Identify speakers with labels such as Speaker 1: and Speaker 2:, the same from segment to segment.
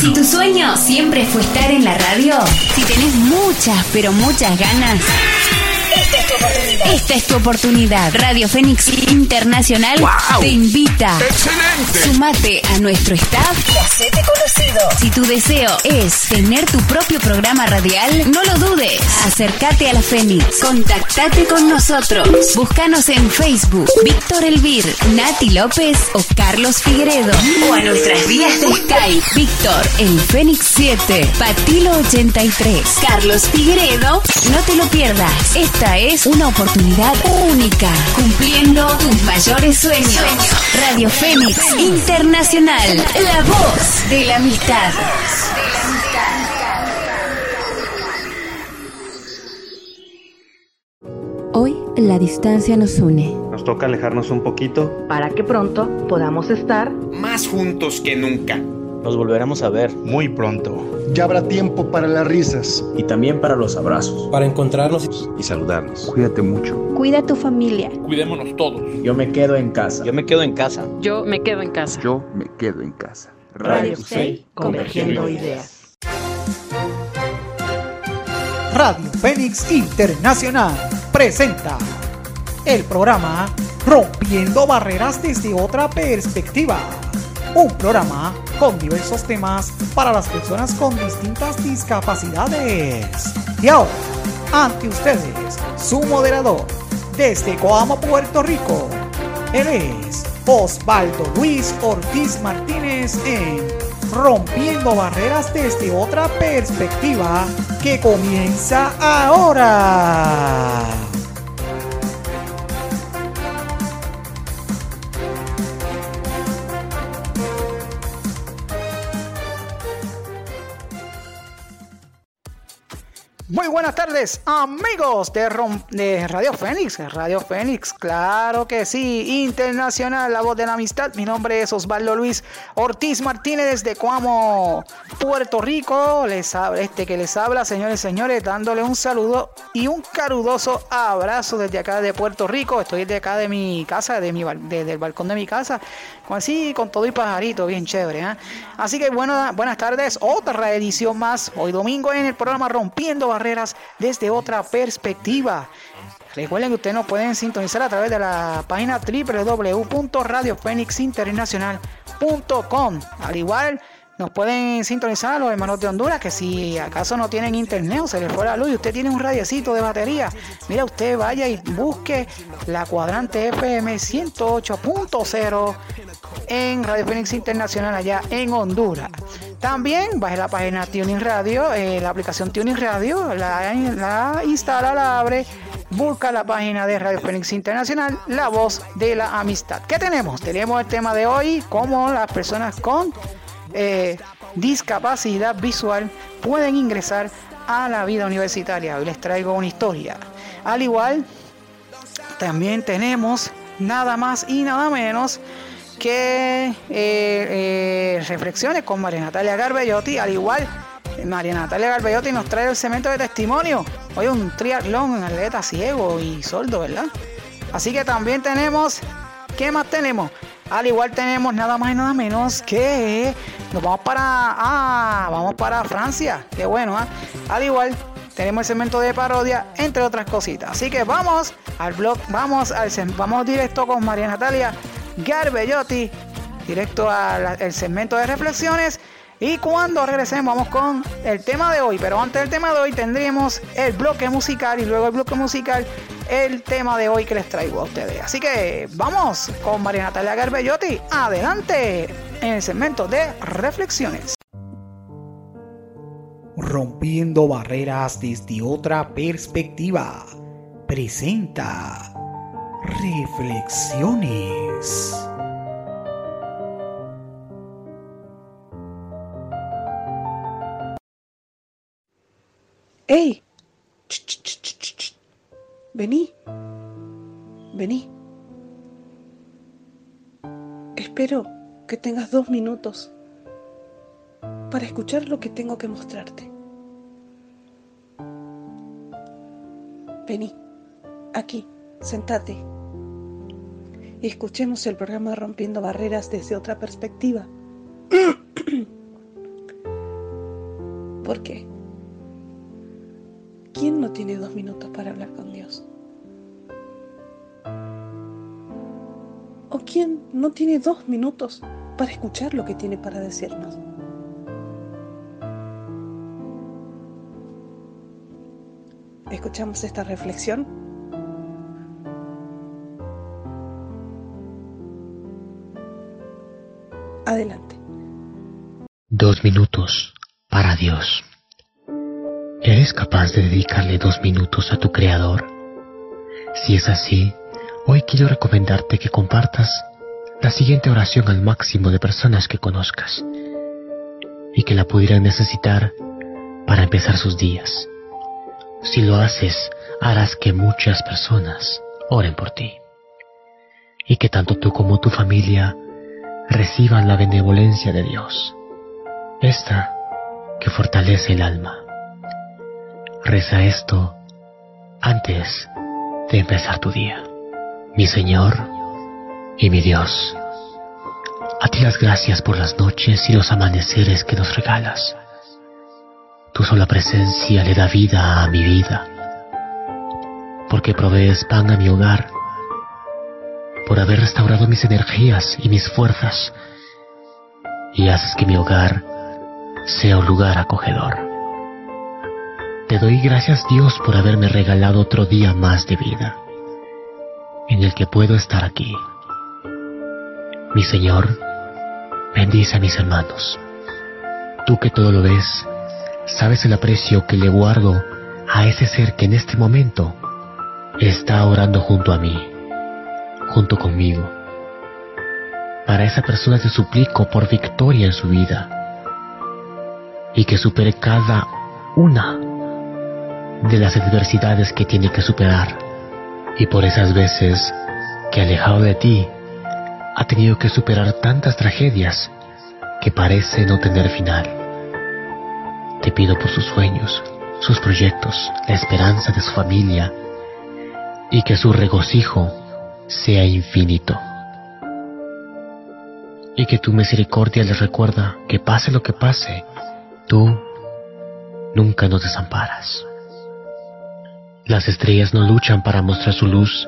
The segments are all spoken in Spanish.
Speaker 1: Si tu sueño siempre fue estar en la radio, si tenés muchas, pero muchas ganas. Esta es tu oportunidad. Radio Fénix Internacional te invita.
Speaker 2: ¡Excelente!
Speaker 1: Sumate a nuestro staff y hacete conocido. Si tu deseo es tener tu propio programa radial, no lo dudes. Acércate a la Fénix. Contactate con nosotros. Búscanos en Facebook. Víctor Elvir, Nati López o Carlos Figueredo. O a nuestras vías de Skype. Víctor El Fénix 7. Patilo 83. Carlos Figueredo. No te lo pierdas. Esta es una oportunidad única. Cumpliendo tus mayores sueños. Radio Fénix Internacional. La voz de la amistad.
Speaker 3: Hoy la distancia nos une.
Speaker 4: Nos toca alejarnos un poquito.
Speaker 5: para que pronto podamos estar
Speaker 2: Más juntos que nunca.
Speaker 6: Nos volveremos a ver
Speaker 7: Muy pronto.
Speaker 8: Ya habrá tiempo para las risas.
Speaker 6: y también para los abrazos.
Speaker 9: para encontrarnos
Speaker 7: Y saludarnos.
Speaker 8: Cuídate mucho.
Speaker 3: Cuida a tu familia.
Speaker 9: Cuidémonos todos.
Speaker 6: Yo me quedo en casa.
Speaker 10: Yo me quedo en casa.
Speaker 5: Yo me quedo en casa.
Speaker 8: Yo me quedo en casa.
Speaker 5: Radio Fe, convergiendo ideas.
Speaker 11: Radio Fénix Internacional presenta el programa Rompiendo Barreras desde otra perspectiva. Un programa con diversos temas para las personas con distintas discapacidades. Y ahora, ante ustedes, su moderador, desde Coamo, Puerto Rico. Él es Osvaldo Luis Ortiz Martínez en Rompiendo Barreras desde otra perspectiva que comienza ahora. Muy buenas tardes, amigos de, Radio Fénix. Radio Fénix, claro que sí. Internacional, la voz de la amistad. Mi nombre es Osvaldo Luis Ortiz Martínez desde Cuamo, Puerto Rico. Les habla, este que les habla, señores y señores, dándole un saludo y un carudoso abrazo desde acá de Puerto Rico. Estoy desde acá de mi casa, de mi, desde el balcón de mi casa. Así, con todo y pajarito, bien chévere. ¿eh? Así que bueno, buenas tardes. Otra edición más. Hoy domingo en el programa Rompiendo Desde otra perspectiva. Recuerden que ustedes nos pueden sintonizar a través de la página www.radiofenixinternacional.com. Al igual, nos pueden sintonizar a los hermanos de Honduras que si acaso no tienen internet o se les fue la luz y usted tiene un radiecito de batería, mira, usted vaya y busque la cuadrante FM 108.0 en Radio Fénix Internacional allá en Honduras. También baje la página Tuning Radio, eh, la aplicación Tuning Radio, la, la instala, la abre, busca la página de Radio Fénix Internacional, la voz de la amistad. ¿Qué tenemos? Tenemos el tema de hoy, cómo las personas con eh, discapacidad visual pueden ingresar a la vida universitaria. Hoy les traigo una historia. Al igual, también tenemos nada más y nada menos que eh, eh, reflexiones con María Natalia Garbellotti. Al igual, María Natalia Garbellotti nos trae el cemento de testimonio. Hoy un triatlón en atleta ciego y sordo, ¿verdad? Así que también tenemos, ¿qué más tenemos? Al igual tenemos nada más y nada menos que nos vamos para, ah, vamos para Francia. Qué bueno, ¿ah? Al igual tenemos el segmento de parodia, entre otras cositas. Así que vamos al blog, vamos al vamos directo con María Natalia Garbellotti, directo al segmento de reflexiones. Y cuando regresemos vamos con el tema de hoy. Pero antes del tema de hoy tendríamos el bloque musical y luego el bloque musical el tema de hoy que les traigo a ustedes. Así que vamos con María Natalia Garbellotti. Adelante en el segmento de reflexiones. Rompiendo barreras desde otra perspectiva. Presenta Reflexiones.
Speaker 12: ¡Ey! Ch. Vení. Vení. Espero que tengas dos minutos para escuchar lo que tengo que mostrarte. Vení, aquí, sentate. Y escuchemos el programa Rompiendo Barreras desde otra perspectiva. ¿Por qué? ¿Quién no tiene dos minutos para hablar con Dios? ¿O quién no tiene dos minutos para escuchar lo que tiene para decirnos? ¿Escuchamos esta reflexión? Adelante.
Speaker 7: Dos minutos para Dios. ¿Eres capaz de dedicarle dos minutos a tu Creador? Si es así, hoy quiero recomendarte que compartas la siguiente oración al máximo de personas que conozcas y que la pudieran necesitar para empezar sus días. Si lo haces, harás que muchas personas oren por ti y que tanto tú como tu familia reciban la benevolencia de Dios, esta que fortalece el alma. Reza esto antes de empezar tu día. Mi Señor y mi Dios, a ti las gracias por las noches y los amaneceres que nos regalas. Tu sola presencia le da vida a mi vida, porque provees pan a mi hogar, por haber restaurado mis energías y mis fuerzas, y haces que mi hogar sea un lugar acogedor. Te doy gracias Dios por haberme regalado otro día más de vida, en el que puedo estar aquí. Mi Señor, bendice a mis hermanos. Tú que todo lo ves, sabes el aprecio que le guardo a ese ser que en este momento está orando junto a mí, junto conmigo. Para esa persona te suplico por victoria en su vida y que supere cada una de las adversidades que tiene que superar y por esas veces que alejado de ti ha tenido que superar tantas tragedias que parece no tener final. Te pido por sus sueños, sus proyectos, la esperanza de su familia y que su regocijo sea infinito. Y que tu misericordia les recuerda que pase lo que pase, tú nunca nos desamparas. Las estrellas no luchan para mostrar su luz,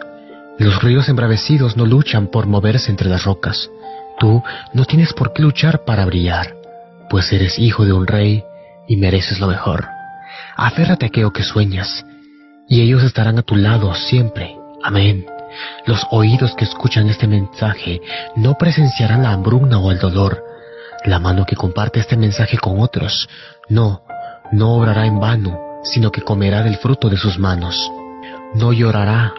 Speaker 7: los ríos embravecidos no luchan por moverse entre las rocas. Tú no tienes por qué luchar para brillar, pues eres hijo de un rey y mereces lo mejor. Aférrate a aquello que sueñas, y ellos estarán a tu lado siempre. Amén. Los oídos que escuchan este mensaje no presenciarán la hambruna o el dolor. La mano que comparte este mensaje con otros, no, no obrará en vano, sino que comerá del fruto de sus manos. No llorará,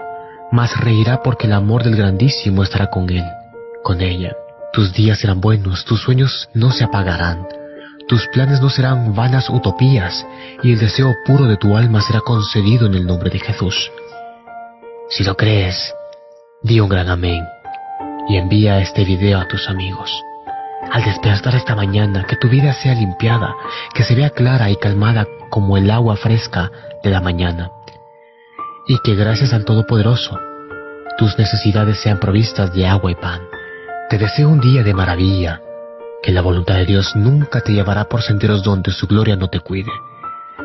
Speaker 7: mas reirá porque el amor del grandísimo estará con él, con ella. Tus días serán buenos, tus sueños no se apagarán, tus planes no serán vanas utopías, y el deseo puro de tu alma será concedido en el nombre de Jesús. Si lo crees, di un gran amén y envía este video a tus amigos. Al despertar esta mañana, que tu vida sea limpiada, que se vea clara y calmada como el agua fresca de la mañana y que gracias al Todopoderoso tus necesidades sean provistas de agua y pan. Te deseo un día de maravilla, que la voluntad de Dios nunca te llevará por senderos donde su gloria no te cuide.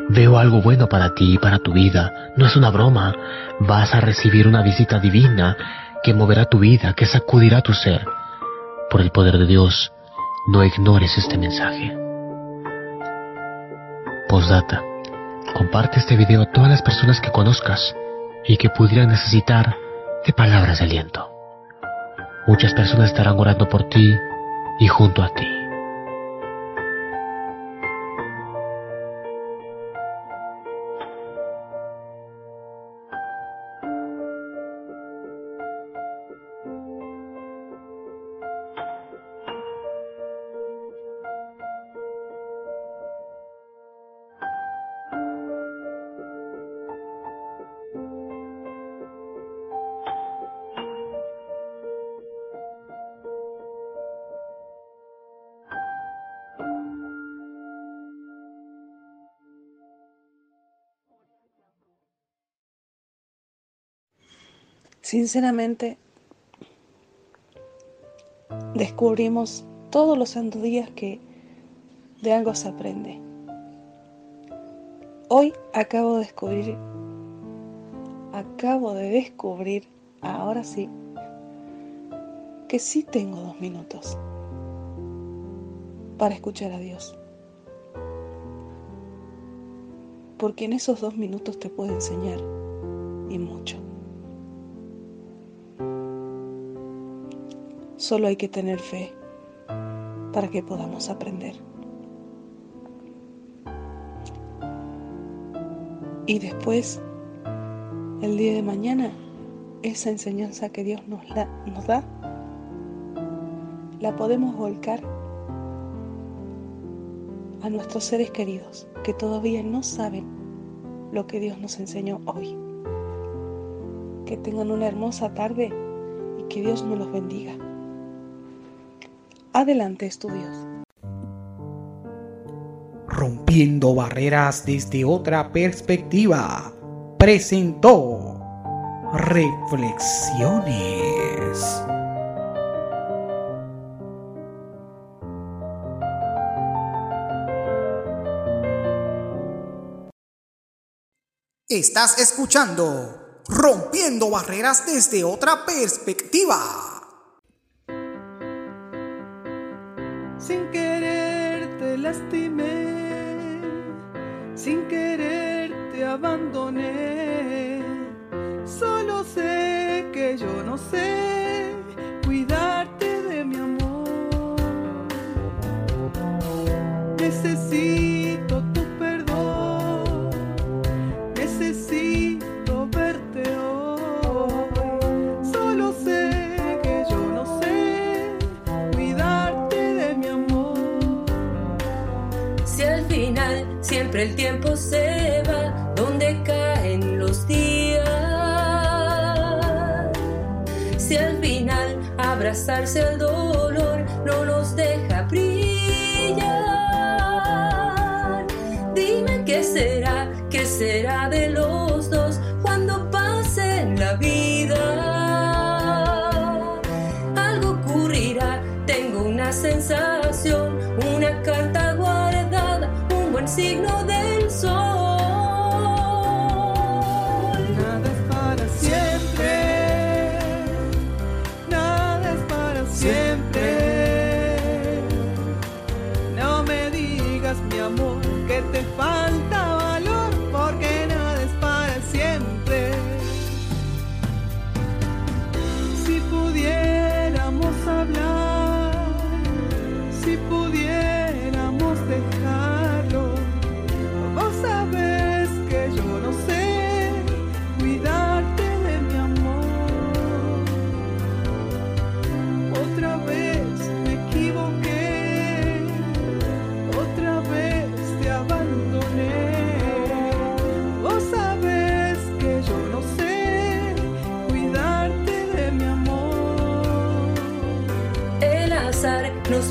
Speaker 7: Veo algo bueno para ti y para tu vida, no es una broma, vas a recibir una visita divina que moverá tu vida, que sacudirá tu ser. Por el poder de Dios, no ignores este mensaje. Postdata. Comparte este video a todas las personas que conozcas y que pudieran necesitar de palabras de aliento. Muchas personas estarán orando por ti y junto a ti.
Speaker 12: Sinceramente, descubrimos todos los santos días que de algo se aprende. Hoy acabo de descubrir, acabo de descubrir, ahora sí, que sí tengo dos minutos para escuchar a Dios. Porque en esos dos minutos te puedo enseñar y mucho. Solo hay que tener fe para que podamos aprender. Y después, el día de mañana, esa enseñanza que Dios nos, nos da, la podemos volcar a nuestros seres queridos que todavía no saben lo que Dios nos enseñó hoy. Que tengan una hermosa tarde y que Dios nos los bendiga. Adelante, estudios.
Speaker 13: Rompiendo barreras desde otra perspectiva, presentó Reflexiones. Estás escuchando Rompiendo Barreras desde otra perspectiva.
Speaker 9: Sin querer te lastimé, sin querer te abandoné. Solo sé que yo no sé cuidarte de mi amor. Necesito
Speaker 14: siempre el tiempo se va, donde caen los días. Si al final abrazarse al dolor no nos deja brillar. Dime qué será, qué será de los signo del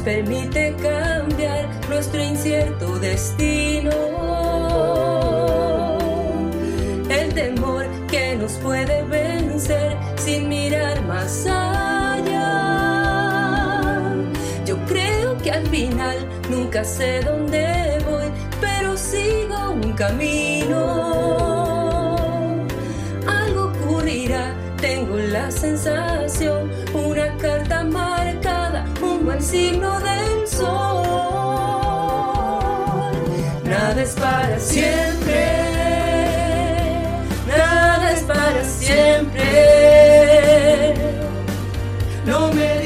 Speaker 14: permite cambiar nuestro incierto destino. El temor que nos puede vencer sin mirar más allá. Yo creo que al final nunca sé dónde voy, pero sigo un camino. Algo ocurrirá, tengo la sensación, una carta marcada, un buen signo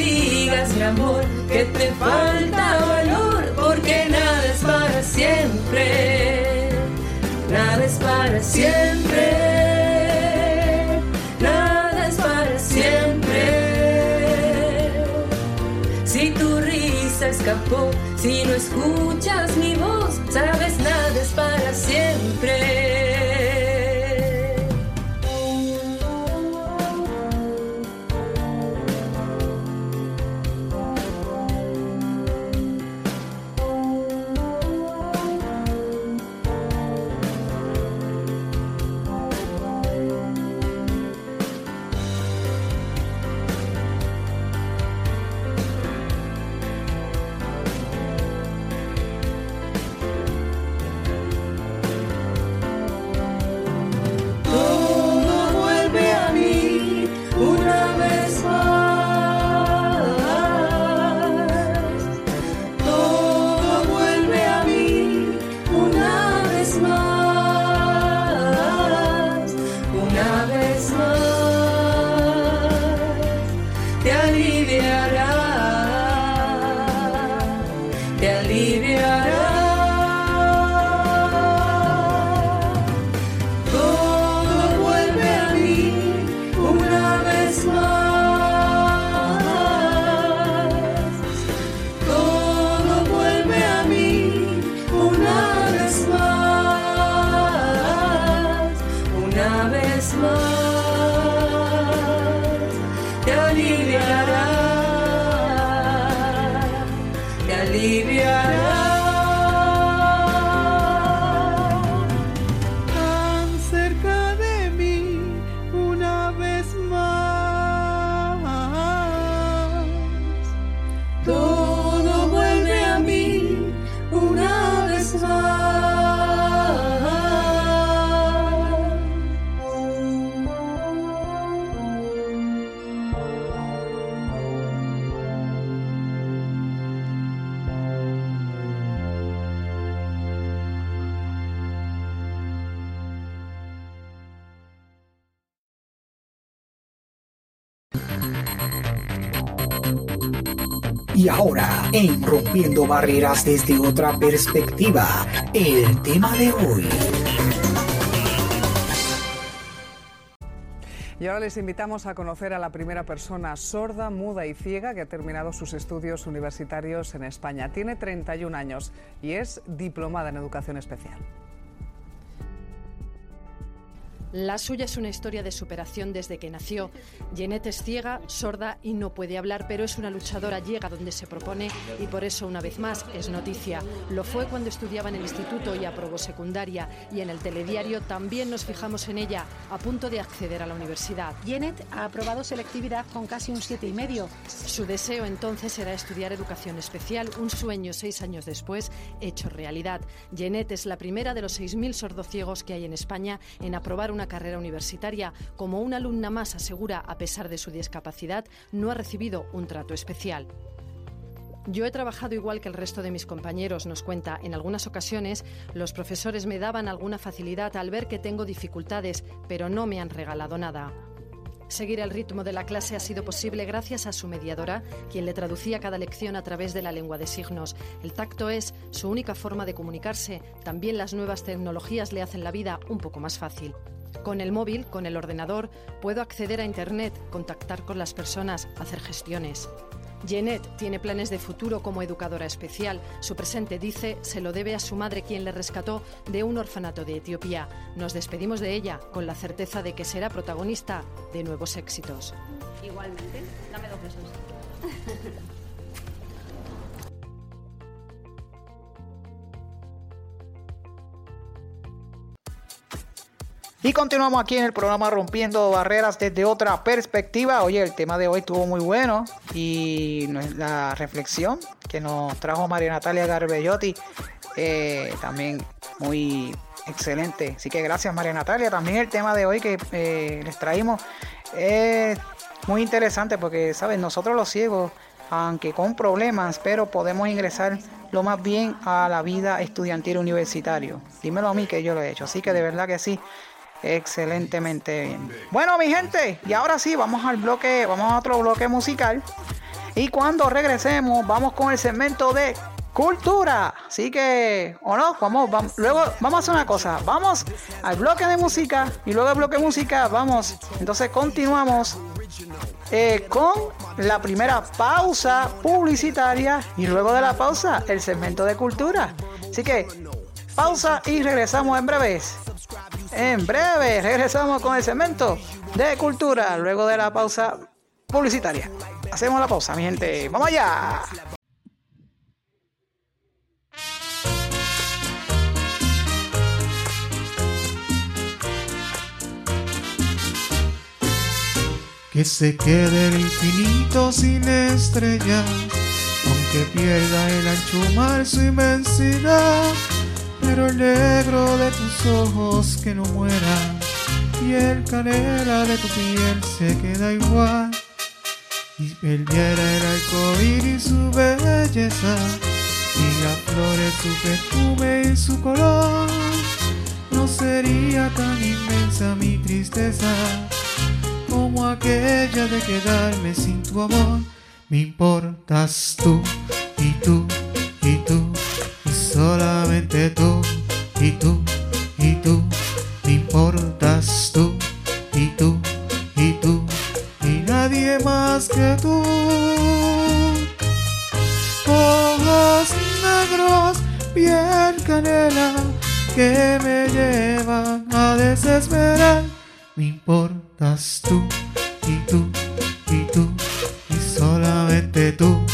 Speaker 14: digas, mi amor, que te falta valor, porque nada es para siempre. Nada es para siempre. Nada es para siempre. Si tu risa escapó, si no escuchas mi voz, sabes nada es para siempre.
Speaker 9: Barreras desde otra perspectiva, el tema de hoy.
Speaker 15: Y ahora les invitamos a conocer a la primera persona sorda, muda y ciega que ha terminado sus estudios universitarios en España. Tiene 31 años y es diplomada en educación especial.
Speaker 16: La suya es una historia de superación desde que nació. Jeanette es ciega, sorda y no puede hablar, pero es una luchadora, llega donde se propone y por eso, una vez más, es noticia. Lo fue cuando estudiaba en el instituto y aprobó secundaria. Y en el telediario también nos fijamos en ella, a punto de acceder a la universidad.
Speaker 17: Jeanette ha aprobado selectividad con casi un siete y medio.
Speaker 16: Su deseo entonces era estudiar educación especial, un sueño seis años después hecho realidad. Jeanette es la primera de los 6.000 sordociegos que hay en España en aprobar una carrera universitaria. Como una alumna más asegura, a pesar de su discapacidad, no ha recibido un trato especial. Yo he trabajado igual que el resto de mis compañeros, nos cuenta. En algunas ocasiones los profesores me daban alguna facilidad al ver que tengo dificultades, pero no me han regalado nada. Seguir el ritmo de la clase ha sido posible gracias a su mediadora, quien le traducía cada lección a través de la lengua de signos. El tacto es su única forma de comunicarse. También las nuevas tecnologías le hacen la vida un poco más fácil. Con el móvil, con el ordenador, puedo acceder a Internet, contactar con las personas, hacer gestiones. Jeanette tiene planes de futuro como educadora especial. Su presente, dice, se lo debe a su madre quien le rescató de un orfanato de Etiopía. Nos despedimos de ella con la certeza de que será protagonista de nuevos éxitos.
Speaker 18: Igualmente, dame dos besos.
Speaker 11: Y continuamos aquí en el programa Rompiendo Barreras desde otra perspectiva. Oye, el tema de hoy estuvo muy bueno y la reflexión que nos trajo María Natalia Garbellotti eh, también muy excelente. Así que gracias María Natalia. También el tema de hoy que eh, les traímos es muy interesante porque, ¿sabes? Nosotros los ciegos, aunque con problemas, pero podemos ingresar lo más bien a la vida estudiantil universitario. Dímelo a mí que yo lo he hecho. Así que de verdad que sí. Excelentemente bien. Bueno, mi gente, y ahora sí, vamos al bloque, vamos a otro bloque musical. Y cuando regresemos, vamos con el segmento de cultura. Así que, o no, vamos, vamos, luego vamos a hacer una cosa. Vamos al bloque de música y luego al bloque de música, vamos. Entonces continuamos eh, con la primera pausa publicitaria y luego de la pausa, el segmento de cultura. Así que, pausa y regresamos en breves. En breve regresamos con el segmento de cultura luego de la pausa publicitaria. Hacemos la pausa, mi gente. ¡Vamos allá!
Speaker 19: Que se quede el infinito sin estrellas, aunque pierda el ancho mar su inmensidad pero el negro de tus ojos que no muera y el canela de tu piel se queda igual. Y perdiera el arcoíris su belleza y las flores su perfume y su color. No sería tan inmensa mi tristeza como aquella de quedarme sin tu amor. Me importas tú y tú y tú solamente tú y tú y tú. Me importas tú y tú y tú y nadie más que tú. Ojos negros piel canela que me llevan a desesperar. Me importas tú y tú y tú solamente tú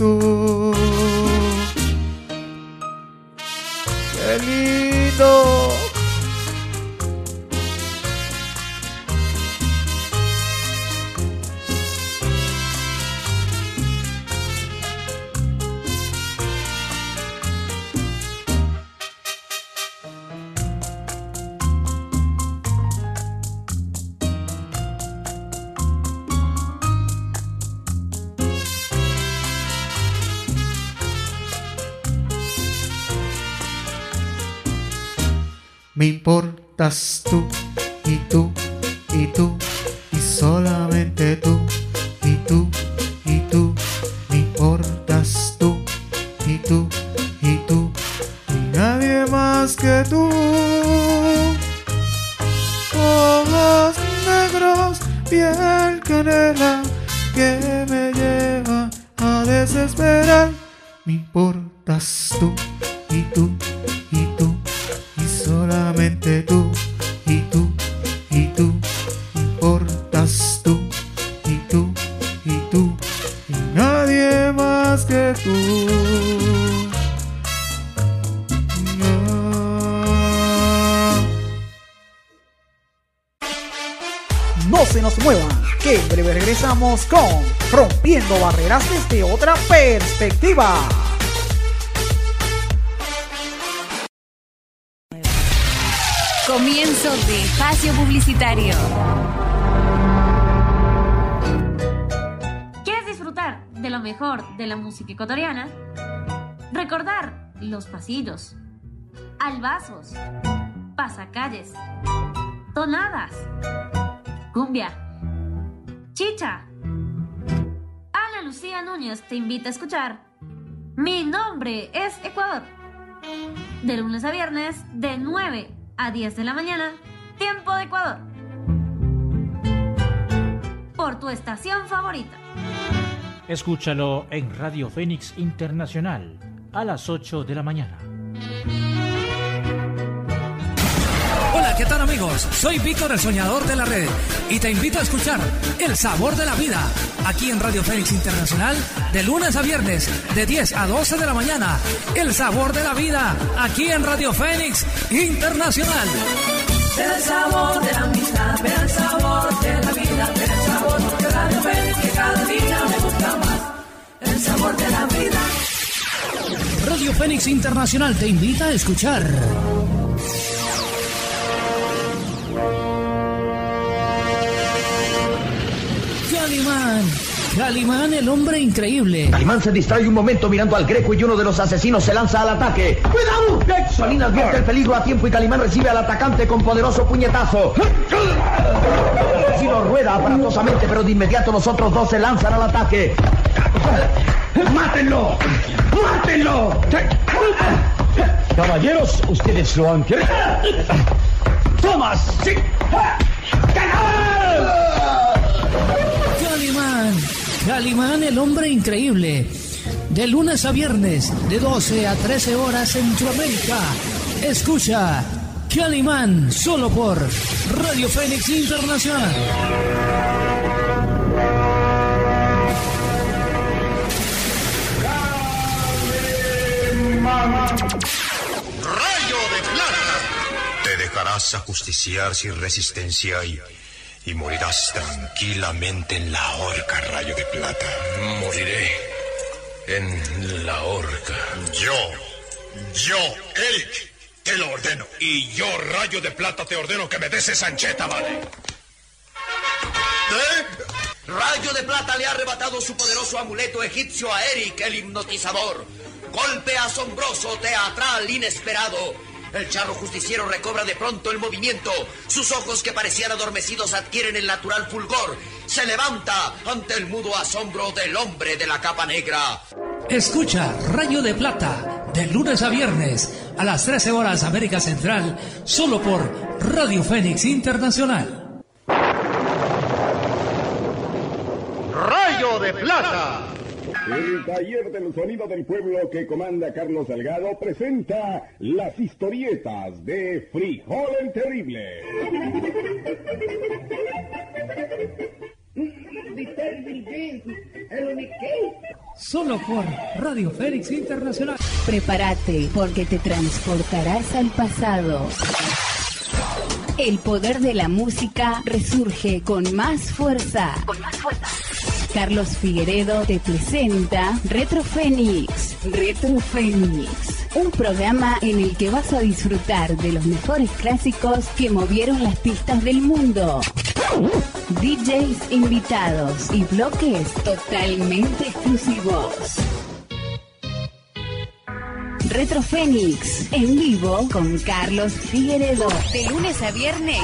Speaker 19: más importas
Speaker 1: Comienzo de espacio publicitario.
Speaker 20: ¿Quieres disfrutar de lo mejor de la música ecuatoriana? Recordar los pasillos, albazos, pasacalles, tonadas, cumbia, chicha. Ana Lucía Núñez te invita a escuchar Mi nombre es Ecuador. De lunes a viernes, de 9 a 10 de la mañana, tiempo de Ecuador. Por tu estación favorita.
Speaker 21: Escúchalo en Radio Fénix Internacional a las 8 de la mañana.
Speaker 22: ¿Qué tal amigos? Soy Víctor el Soñador de la Red y te invito a escuchar El Sabor de la Vida aquí en Radio Fénix Internacional de lunes a viernes de 10 a 12 de la mañana. El Sabor de la Vida aquí en Radio Fénix Internacional.
Speaker 14: El sabor de la amistad, el sabor de la vida, el sabor de Radio Fénix que cada día me gusta más. El sabor de la vida.
Speaker 22: Radio Fénix Internacional te invita a escuchar. Calimán. El hombre increíble.
Speaker 23: Calimán se distrae un momento mirando al Greco y uno de los asesinos se lanza al ataque. ¡Cuidado! Solín advierte el peligro a tiempo y Calimán recibe al atacante con poderoso puñetazo. El asesino rueda aparatosamente, pero de inmediato los otros dos se lanzan al ataque. ¡Mátenlo! ¡Mátenlo! Caballeros, ustedes lo han querido. ¡Tomas! ¡Sí!
Speaker 22: Calimán, el hombre increíble. De lunes a viernes, de 12 a 13 horas Centroamérica. Escucha Calimán solo por Radio Fénix Internacional.
Speaker 24: Rayo de plata. Te dejarás ajusticiar sin resistencia y, y morirás tranquilamente en la horca, rayo de plata.
Speaker 25: Moriré en la horca.
Speaker 24: Yo, yo, Eric, te lo ordeno.
Speaker 25: Y yo, rayo de plata, te ordeno que me des esa ancheta, ¿vale?
Speaker 23: ¿Eh? Rayo de Plata le ha arrebatado su poderoso amuleto egipcio a Eric, el hipnotizador. Golpe asombroso, teatral, inesperado. El charro justiciero recobra de pronto el movimiento. Sus ojos que parecían adormecidos adquieren el natural fulgor. Se levanta ante el mudo asombro del hombre de la capa negra.
Speaker 22: Escucha Rayo de Plata de lunes a viernes a las 13 horas América Central, solo por Radio Fénix Internacional.
Speaker 24: Rayo de plata.
Speaker 26: El taller del sonido del pueblo que comanda Carlos Salgado presenta las historietas de Frijol el Terrible.
Speaker 22: Solo por Radio Fénix Internacional.
Speaker 1: Prepárate porque te transportarás al pasado. El poder de la música resurge con más fuerza. Con más fuerza. Carlos Figueredo te presenta Retro Fénix. Retro Fénix. Un programa en el que vas a disfrutar de los mejores clásicos que movieron las pistas del mundo. DJs invitados y bloques totalmente exclusivos. Retro Fénix en vivo con Carlos Figueredo. De lunes a viernes.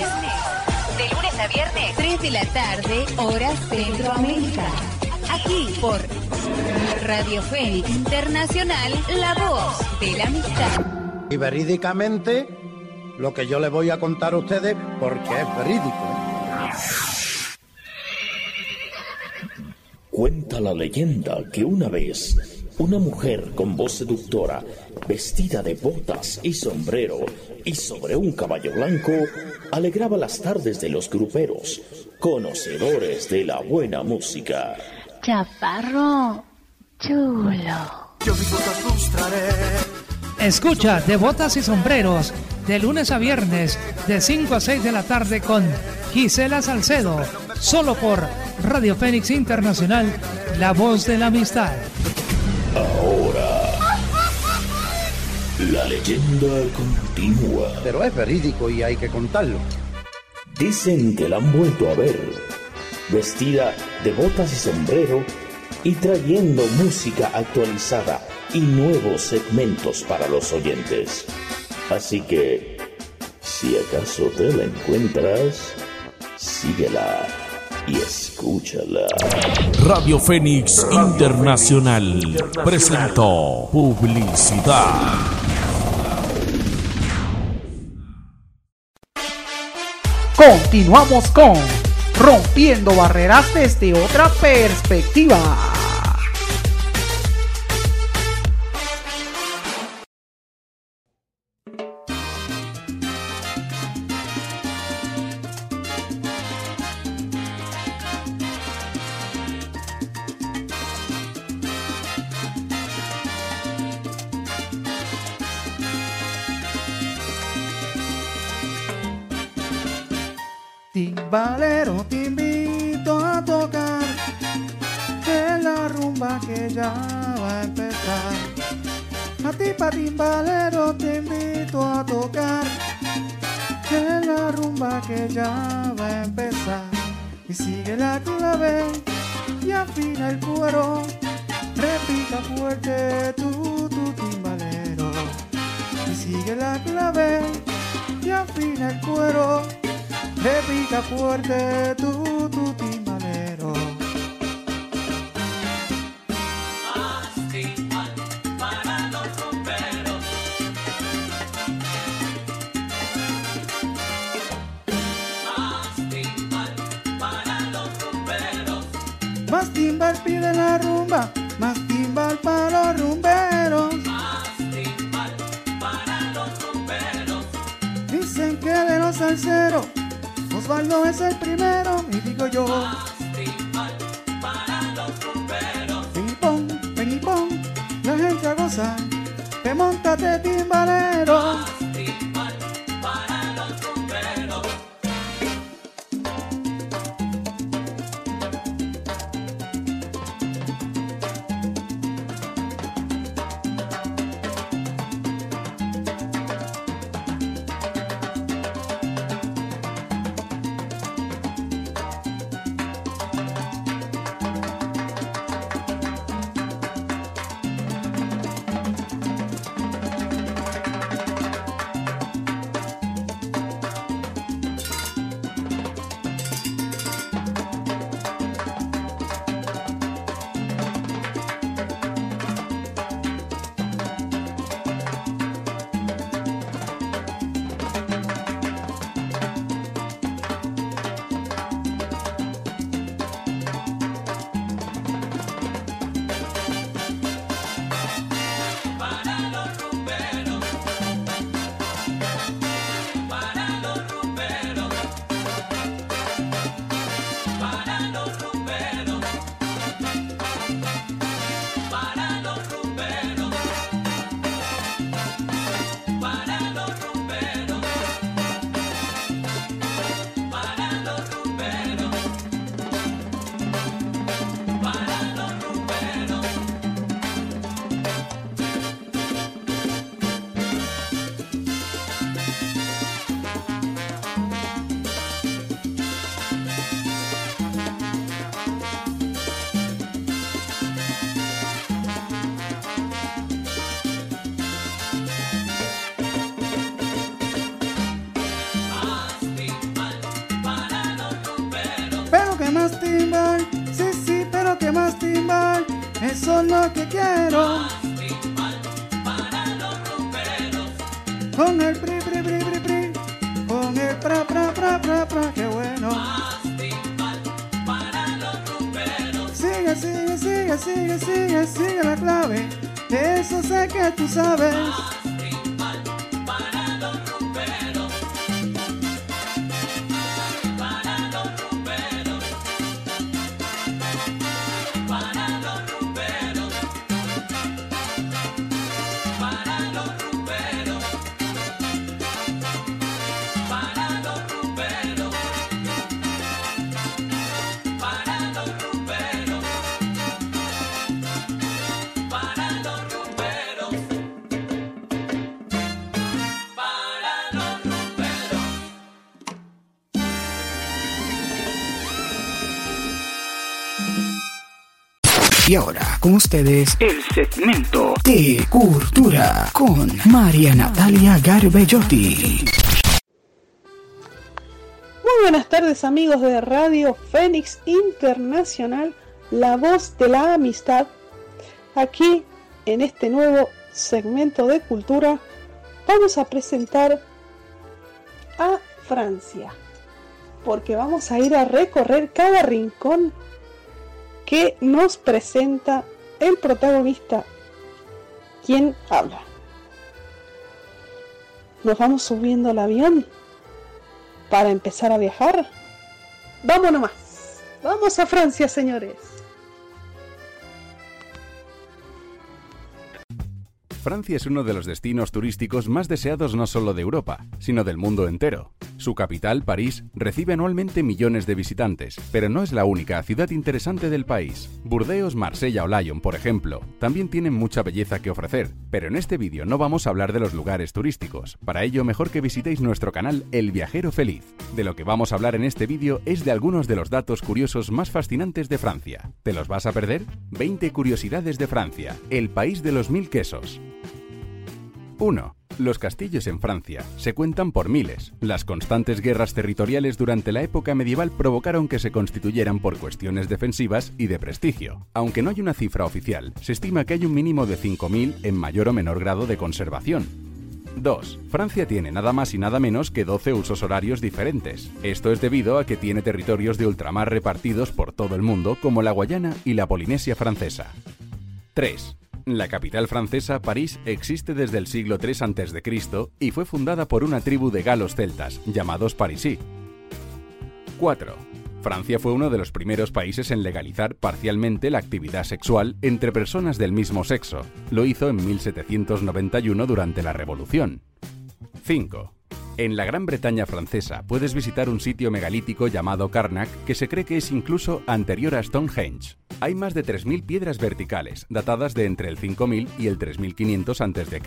Speaker 1: De lunes a viernes, 3 de la tarde, hora Centroamérica. Aquí por Radio Fénix Internacional, la voz de la amistad.
Speaker 27: Y verídicamente, lo que yo les voy a contar a ustedes, porque es verídico.
Speaker 28: Cuenta la leyenda que una vez una mujer con voz seductora, vestida de botas y sombrero, y sobre un caballo blanco, alegraba las tardes de los gruperos, conocedores de la buena música.
Speaker 1: Chaparro, chulo.
Speaker 27: Yo mis botas lustraré.
Speaker 22: Escucha de botas y sombreros de lunes a viernes de 5 a 6 de la tarde con Gisela Salcedo, solo por Radio Fénix Internacional, la voz de la amistad.
Speaker 28: Ahora, la leyenda continúa.
Speaker 27: Pero es verídico y hay que contarlo.
Speaker 28: Dicen que la han vuelto a ver, vestida de botas y sombrero y trayendo música actualizada y nuevos segmentos para los oyentes. Así que, si acaso te la encuentras, síguela y escúchala.
Speaker 29: Radio Fénix Internacional presentó publicidad.
Speaker 19: Continuamos con Rompiendo Barreras desde otra perspectiva. Timbalero, te invito a tocar en la rumba que ya va a empezar. A ti, pa' timbalero, te invito a tocar en la rumba que ya va a empezar. Y sigue la clave y afina el cuero. Repita fuerte tú, tu timbalero. Y sigue la clave y afina el cuero. Repita fuerte tú, tu timbalero. Osvaldo es el primero, y digo yo. Eso es lo que quiero. Con el pri, pri, pri, pri, pri. Con el pra, pra, pra, pra, pra. Qué bueno. Sigue, sigue, sigue, sigue, sigue, sigue la clave. Eso sé que tú sabes.
Speaker 30: Con ustedes, el segmento de cultura con María Natalia Garbellotti.
Speaker 31: Muy buenas tardes amigos de Radio Fénix Internacional, la voz de la amistad. Aquí, en este nuevo segmento de cultura, vamos a presentar a Francia, porque vamos a ir a recorrer cada rincón que nos presenta el protagonista, quien habla. Nos vamos subiendo al avión para empezar a viajar. Vámonos más. Vamos a Francia, señores.
Speaker 32: Francia es uno de los destinos turísticos más deseados no solo de Europa, sino del mundo entero. Su capital, París, recibe anualmente millones de visitantes, pero no es la única ciudad interesante del país. Burdeos, Marsella o Lyon, por ejemplo, también tienen mucha belleza que ofrecer, pero en este vídeo no vamos a hablar de los lugares turísticos. Para ello, mejor que visitéis nuestro canal El Viajero Feliz. De lo que vamos a hablar en este vídeo es de algunos de los datos curiosos más fascinantes de Francia. ¿Te los vas a perder? 20 curiosidades de Francia, el país de los mil quesos. 1. Los castillos en Francia se cuentan por miles. Las constantes guerras territoriales durante la época medieval provocaron que se constituyeran por cuestiones defensivas y de prestigio. Aunque no hay una cifra oficial, se estima que hay un mínimo de 5.000 en mayor o menor grado de conservación. 2. Francia tiene nada más y nada menos que 12 usos horarios diferentes. Esto es debido a que tiene territorios de ultramar repartidos por todo el mundo como la Guayana y la Polinesia francesa. 3. La capital francesa, París, existe desde el siglo III a.C. y fue fundada por una tribu de galos celtas, llamados parisí. 4. Francia fue uno de los primeros países en legalizar parcialmente la actividad sexual entre personas del mismo sexo. Lo hizo en 1791 durante la Revolución. 5. En la Gran Bretaña francesa puedes visitar un sitio megalítico llamado Karnak que se cree que es incluso anterior a Stonehenge. Hay más de 3.000 piedras verticales, datadas de entre el 5000 y el 3500 a.C.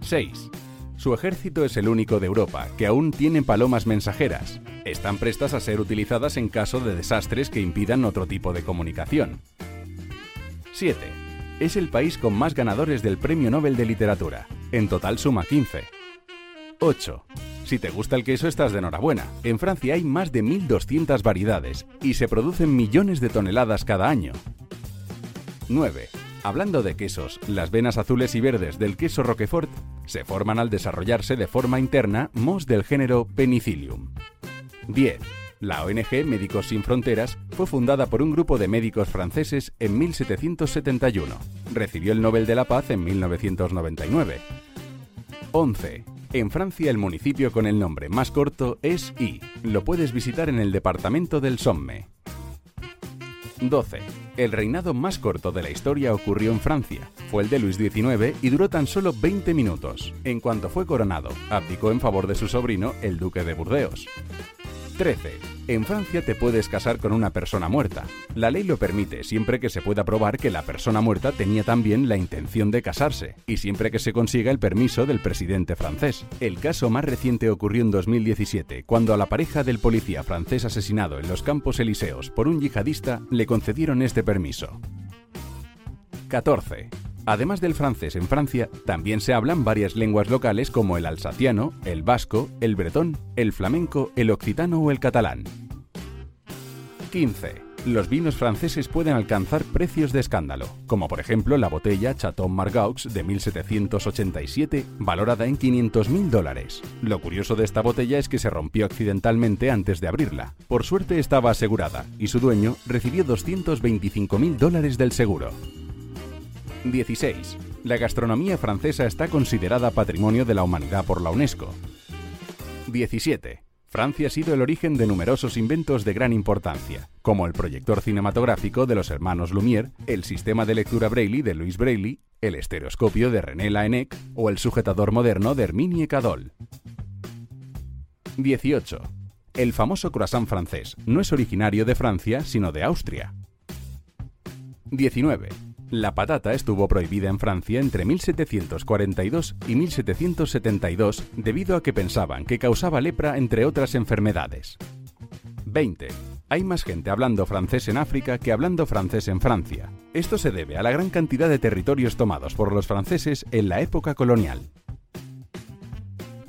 Speaker 32: 6. Su ejército es el único de Europa que aún tiene palomas mensajeras. Están prestas a ser utilizadas en caso de desastres que impidan otro tipo de comunicación. 7. Es el país con más ganadores del Premio Nobel de Literatura. En total suma 15. 8. Si te gusta el queso estás de enhorabuena. En Francia hay más de 1.200 variedades y se producen millones de toneladas cada año. 9. Hablando de quesos, las venas azules y verdes del queso Roquefort se forman al desarrollarse de forma interna mos del género Penicillium. 10. La ONG Médicos Sin Fronteras fue fundada por un grupo de médicos franceses en 1771. Recibió el Nobel de la Paz en 1999. 11. En Francia el municipio con el nombre más corto es Y. Lo puedes visitar en el departamento del Somme. 12. El reinado más corto de la historia ocurrió en Francia. Fue el de Luis XIX y duró tan solo 20 minutos. En cuanto fue coronado, abdicó en favor de su sobrino, el duque de Burdeos. 13. En Francia te puedes casar con una persona muerta. La ley lo permite siempre que se pueda probar que la persona muerta tenía también la intención de casarse y siempre que se consiga el permiso del presidente francés. El caso más reciente ocurrió en 2017, cuando a la pareja del policía francés asesinado en los Campos Elíseos por un yihadista le concedieron este permiso. 14. Además del francés en Francia, también se hablan varias lenguas locales como el alsaciano, el vasco, el bretón, el flamenco, el occitano o el catalán. 15. Los vinos franceses pueden alcanzar precios de escándalo, como por ejemplo la botella Chateau Margaux de 1787, valorada en 500.000 dólares. Lo curioso de esta botella es que se rompió accidentalmente antes de abrirla. Por suerte estaba asegurada, y su dueño recibió 225.000 dólares del seguro. 16. La gastronomía francesa está considerada Patrimonio de la Humanidad por la UNESCO. 17. Francia ha sido el origen de numerosos inventos de gran importancia, como el proyector cinematográfico de los hermanos Lumière, el sistema de lectura Braille de Louis Braille, el estereoscopio de René Laennec o el sujetador moderno de Herminie Cadol. 18. El famoso croissant francés no es originario de Francia, sino de Austria. 19. La patata estuvo prohibida en Francia entre 1742 y 1772 debido a que pensaban que causaba lepra entre otras enfermedades. 20. Hay más gente hablando francés en África que hablando francés en Francia. Esto se debe a la gran cantidad de territorios tomados por los franceses en la época colonial.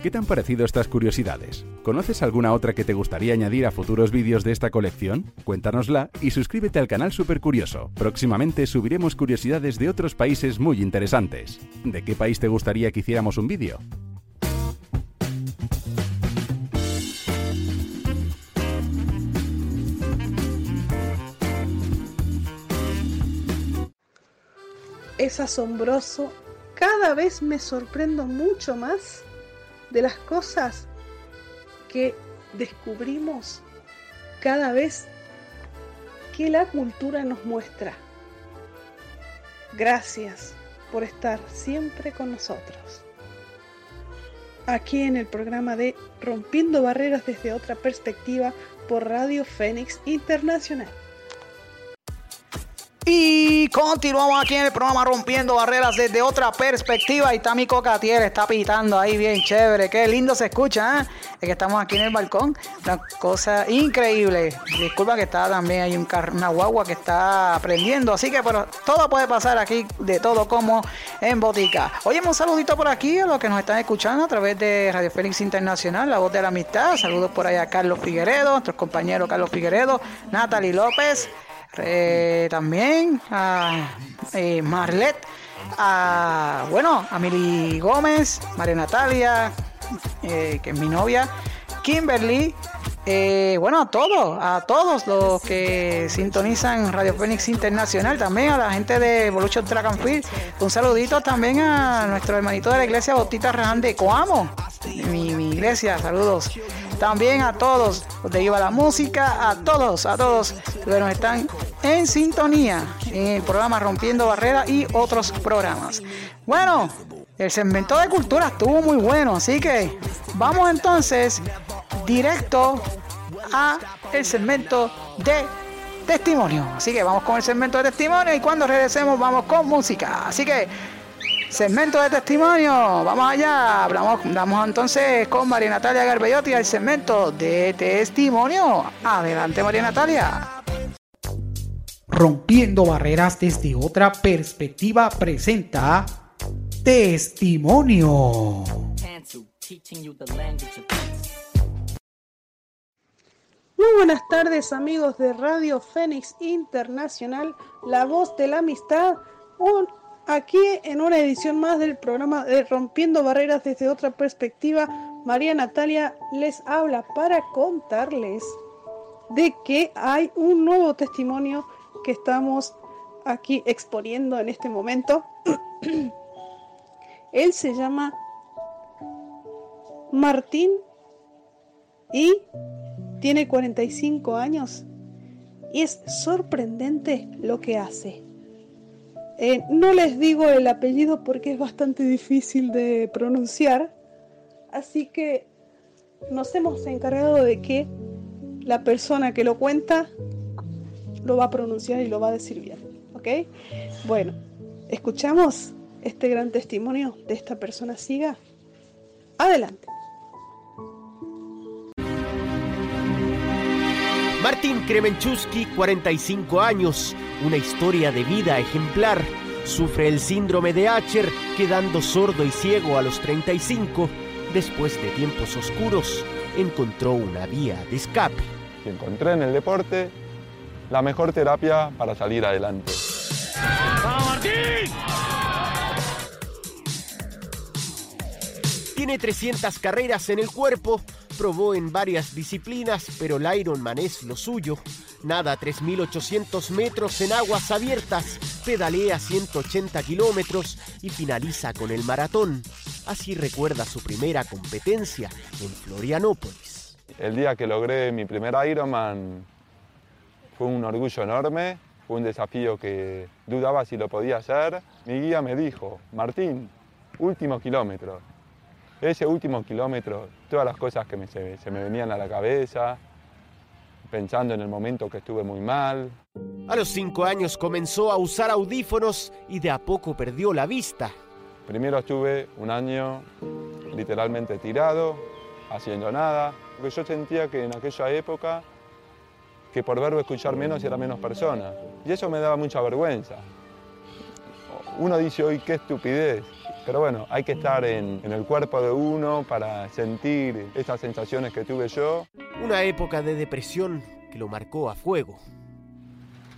Speaker 32: ¿Qué te han parecido estas curiosidades? ¿Conoces alguna otra que te gustaría añadir a futuros vídeos de esta colección? Cuéntanosla y suscríbete al canal Super Curioso. Próximamente subiremos curiosidades de otros países muy interesantes. ¿De qué país te gustaría que hiciéramos un vídeo?
Speaker 33: Es asombroso. Cada vez me sorprendo mucho más de las cosas que descubrimos cada vez que la cultura nos muestra. Gracias por estar siempre con nosotros. Aquí en el programa de Rompiendo Barreras desde otra perspectiva por Radio Fénix Internacional.
Speaker 11: Y continuamos aquí en el programa Rompiendo Barreras desde otra perspectiva. Y está mi cocatier, está pitando ahí bien chévere. Qué lindo se escucha, ¿eh? Es que estamos aquí en el balcón. Una cosa increíble. Disculpa que está también hay un una guagua que está aprendiendo. Así que, pero todo puede pasar aquí de todo como en botica. Oye, un saludito por aquí a los que nos están escuchando a través de Radio Félix Internacional, la voz de la amistad. Saludos por allá a Carlos Figueredo, nuestro compañero Carlos Figueredo, Natalie López. Eh, también a eh, Marlet, a bueno, a Mili Gómez, María Natalia, eh, que es mi novia, Kimberly, eh, bueno, a todos, a todos los que sintonizan Radio Fénix Internacional, también a la gente de Evolution Track and Field. Un saludito también a nuestro hermanito de la iglesia Bautista Raján de Coamo, mi, mi iglesia, saludos. También a todos los de Iba la Música, a todos, a todos que nos están en sintonía en el programa Rompiendo Barreras y otros programas. Bueno, el segmento de cultura estuvo muy bueno, así que vamos entonces directo a el segmento de testimonio. Así que vamos con el segmento de testimonio y cuando regresemos vamos con música. Así que segmento de testimonio, vamos allá. Hablamos, damos entonces con María Natalia Garbellotti al segmento de testimonio. Adelante María Natalia.
Speaker 13: Rompiendo barreras desde otra perspectiva presenta Testimonio.
Speaker 33: Muy buenas tardes amigos de Radio Fénix Internacional, la voz de la amistad, un, aquí en una edición más del programa de Rompiendo Barreras desde otra perspectiva. María Natalia les habla para contarles de que hay un nuevo testimonio que estamos aquí exponiendo en este momento. Él se llama Martín y tiene 45 años y es sorprendente lo que hace. Eh, no les digo el apellido porque es bastante difícil de pronunciar, así que nos hemos encargado de que la persona que lo cuenta lo va a pronunciar y lo va a decir bien, ¿ok? Bueno, escuchamos este gran testimonio de esta persona siga. Adelante.
Speaker 34: Martín Kremenchusky, 45 años, una historia de vida ejemplar. Sufre el síndrome de Acher, quedando sordo y ciego a los 35. Después de tiempos oscuros, encontró una vía de escape.
Speaker 35: encontré en el deporte la mejor terapia para salir adelante.
Speaker 34: Tiene 300 carreras en el cuerpo, probó en varias disciplinas, pero el Ironman es lo suyo. Nada 3.800 metros en aguas abiertas, pedalea 180 kilómetros y finaliza con el maratón. Así recuerda su primera competencia en Florianópolis.
Speaker 35: El día que logré mi primer Ironman fue un orgullo enorme, fue un desafío que dudaba si lo podía hacer. Mi guía me dijo, Martín, último kilómetro. Ese último kilómetro, todas las cosas que me- se, se me venían a la cabeza, pensando en el momento que estuve muy mal.
Speaker 34: A los 5 años comenzó a usar audífonos y de a poco perdió la vista.
Speaker 35: Primero estuve un año literalmente tirado, haciendo nada, porque yo sentía que en aquella época que por verbo escuchar menos era menos persona. Y eso me daba mucha vergüenza. Uno dice hoy qué estupidez, pero bueno, hay que estar en, en el cuerpo de uno para sentir esas sensaciones que tuve yo,
Speaker 34: Una época de depresión que lo marcó a fuego.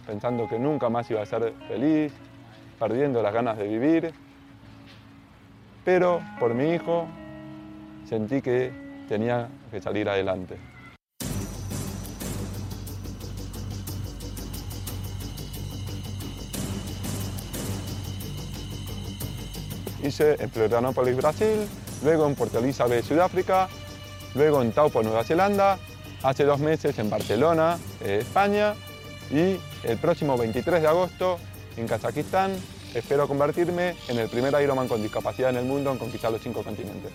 Speaker 35: pensando que nunca más iba a ser feliz, perdiendo las ganas de vivir. Pero por mi hijo sentí que tenía que salir adelante. Hice en Florianópolis, Brasil, luego en Puerto Elizabeth, Sudáfrica, luego en Taupo, Nueva Zelanda, hace dos meses en Barcelona, eh, España, y el próximo 23 de agosto en Kazajistán espero convertirme en el primer Ironman con discapacidad en el mundo en conquistar los cinco continentes.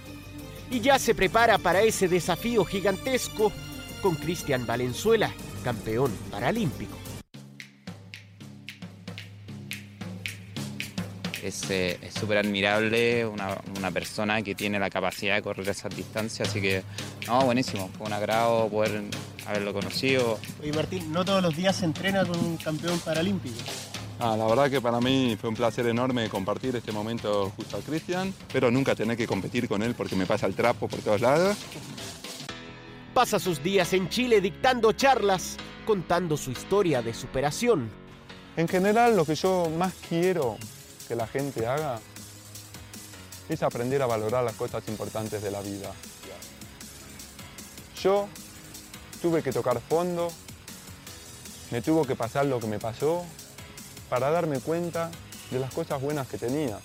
Speaker 34: Y ya se prepara para ese desafío gigantesco con Cristian Valenzuela, campeón paralímpico.
Speaker 36: Es eh, súper admirable una, una persona que tiene la capacidad de correr esas distancias, así que, no, buenísimo, fue un agrado poder haberlo conocido.
Speaker 37: Oye Martín, no todos los días se entrena con un campeón paralímpico.
Speaker 35: Ah, la verdad que para mí fue un placer enorme compartir este momento justo a Cristian, pero nunca tener que competir con él porque me pasa el trapo por todos lados.
Speaker 34: Pasa sus días en Chile dictando charlas, contando su historia de superación.
Speaker 35: En general lo que yo más quiero que la gente haga es aprender a valorar las cosas importantes de la vida. Yo tuve que tocar fondo, me tuvo que pasar lo que me pasó para darme cuenta de las cosas buenas que tenía.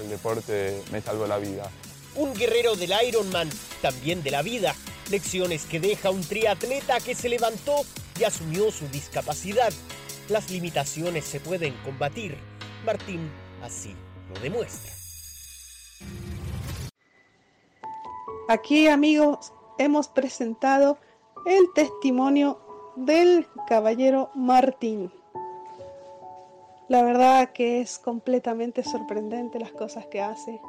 Speaker 35: El deporte me salvó la vida.
Speaker 34: Un guerrero del Ironman, también de la vida. Lecciones que deja un triatleta que se levantó y asumió su discapacidad. Las limitaciones se pueden combatir. Martín así lo demuestra.
Speaker 33: Aquí amigos hemos presentado el testimonio del caballero Martín. La verdad que es completamente sorprendente las cosas que hace.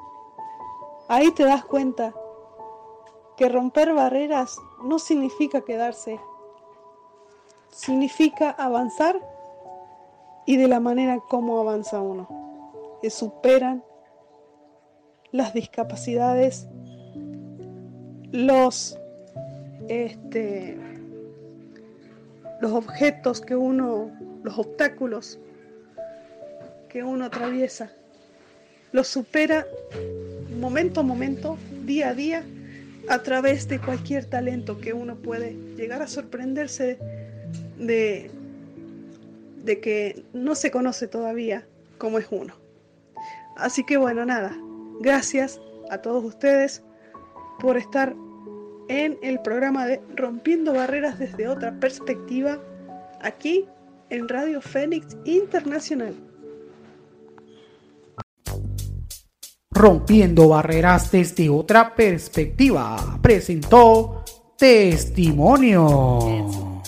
Speaker 33: Ahí te das cuenta que romper barreras no significa quedarse, significa avanzar y de la manera como avanza uno, que superan las discapacidades, los este los objetos que uno, los obstáculos que uno atraviesa, los supera momento a momento, día a día, a través de cualquier talento que uno puede llegar a sorprenderse de, de que no se conoce todavía cómo es uno. Así que bueno, nada, gracias a todos ustedes por estar en el programa de Rompiendo Barreras desde otra perspectiva, aquí en Radio Fénix Internacional.
Speaker 13: Rompiendo barreras desde otra perspectiva, presentó Testimonio.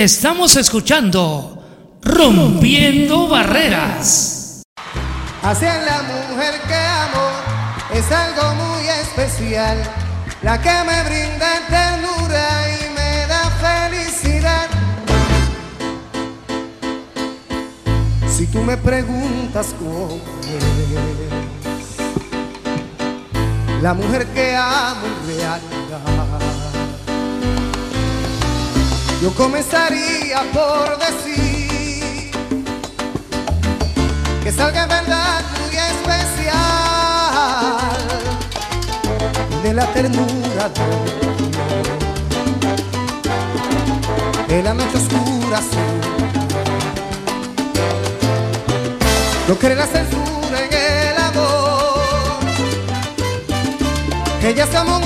Speaker 22: Estamos escuchando Rompiendo Barreras.
Speaker 38: Hacia la mujer que amo es algo muy especial, la que me brinda ternura y me da felicidad. Si tú me preguntas cómo eres, la mujer que amo en realidad yo comenzaría por decir que salga en verdad muy especial de la ternura de, de la noche oscura azul.
Speaker 39: No cree la censura en el amor, que
Speaker 40: ya
Speaker 38: somos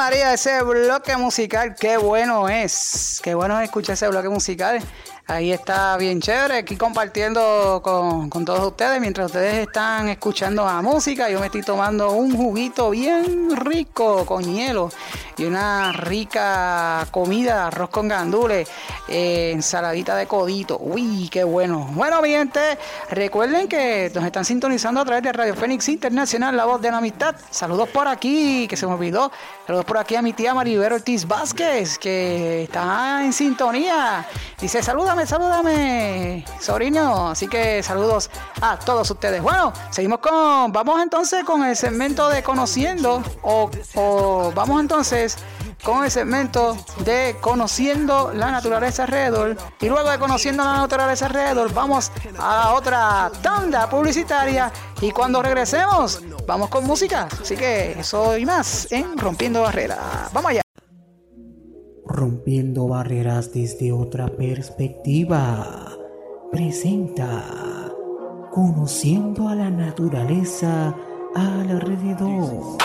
Speaker 38: María, ese bloque musical, qué bueno es. Qué bueno es escuchar ese bloque musical. Ahí está bien chévere, aquí compartiendo con, con todos ustedes. Mientras ustedes están escuchando la música, yo me estoy tomando un juguito bien rico con hielo y una rica comida, arroz con gandules ensaladita de codito. Uy, qué bueno. Bueno, mi gente, recuerden que nos están sintonizando a través de Radio Fénix Internacional, la voz de la amistad. Saludos por aquí, que se me olvidó. Saludos por aquí a mi tía Maribel Ortiz Vázquez, que está en sintonía. Dice, salúdame,
Speaker 11: salúdame, sobrino. Así que saludos a todos ustedes. Bueno, seguimos con, vamos entonces con el segmento de conociendo o, o vamos entonces con el segmento de conociendo la naturaleza alrededor. Y luego de conociendo la naturaleza alrededor, vamos a otra tanda publicitaria. Y cuando regresemos, vamos con música. Así que eso y más en Rompiendo Barreras. Vamos allá.
Speaker 13: Rompiendo barreras desde otra perspectiva. Presenta Conociendo a la naturaleza alrededor.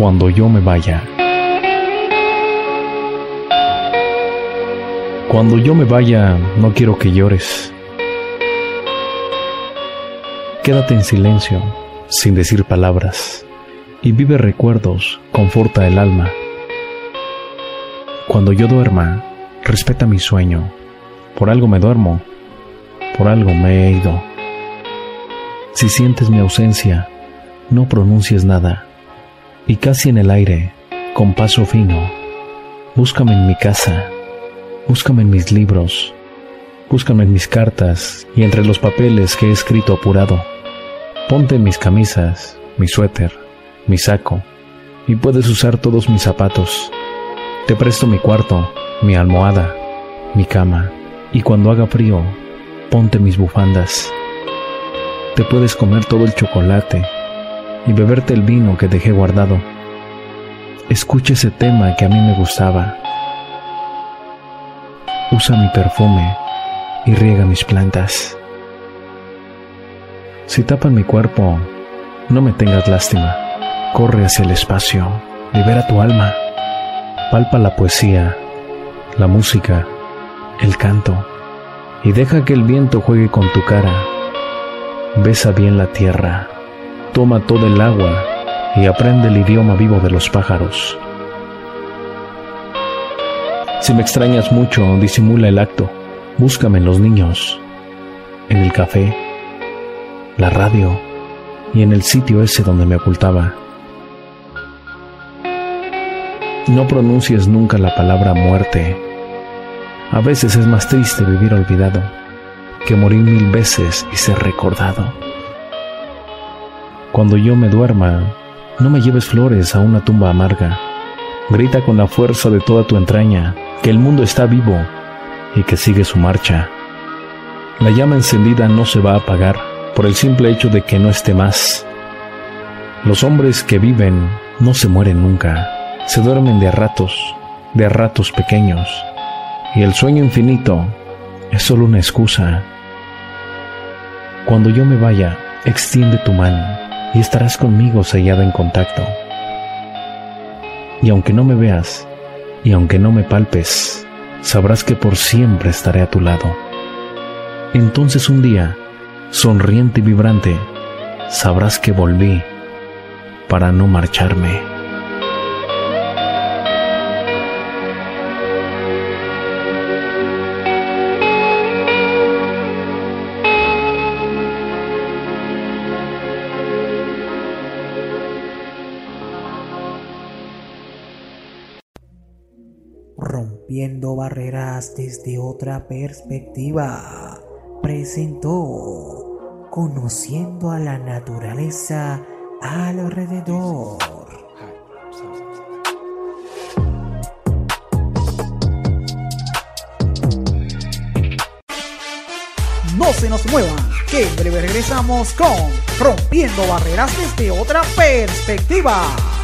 Speaker 41: Cuando yo me vaya. Cuando yo me vaya, no quiero que llores. Quédate en silencio, sin decir palabras, y vive recuerdos, conforta el alma. Cuando yo duerma, respeta mi sueño. Por algo me duermo, por algo me he ido. Si sientes mi ausencia, no pronuncies nada y casi en el aire, con paso fino, búscame en mi casa, búscame en mis libros, búscame en mis cartas y entre los papeles que he escrito apurado. Ponte mis camisas, mi suéter, mi saco, y puedes usar todos mis zapatos. Te presto mi cuarto, mi almohada, mi cama, y cuando haga frío, ponte mis bufandas. Te puedes comer todo el chocolate y beberte el vino que dejé guardado. Escucha ese tema que a mí me gustaba. Usa mi perfume y riega mis plantas. Si tapan mi cuerpo, no me tengas lástima. Corre hacia el espacio, libera tu alma. Palpa la poesía, la música, el canto, y deja que el viento juegue con tu cara. Besa bien la tierra toma todo el agua y aprende el idioma vivo de los pájaros. Si me extrañas mucho, disimula el acto. Búscame en los niños, en el café, la radio y en el sitio ese donde me ocultaba. No pronuncies nunca la palabra muerte. A veces es más triste vivir olvidado que morir mil veces y ser recordado. Cuando yo me duerma, no me lleves flores a una tumba amarga. Grita con la fuerza de toda tu entraña que el mundo está vivo y que sigue su marcha. La llama encendida no se va a apagar por el simple hecho de que no esté más. Los hombres que viven no se mueren nunca, se duermen de a ratos, de a ratos pequeños, y el sueño infinito es solo una excusa. Cuando yo me vaya, extiende tu mano y estarás conmigo sellada en contacto. Y aunque no me veas, y aunque no me palpes, sabrás que por siempre estaré a tu lado. Entonces un día, sonriente y vibrante, sabrás que volví para no marcharme.
Speaker 13: Barreras desde otra perspectiva, presentó Conociendo a la naturaleza alrededor.
Speaker 9: No se nos muevan, que en breve regresamos con Rompiendo barreras desde otra perspectiva.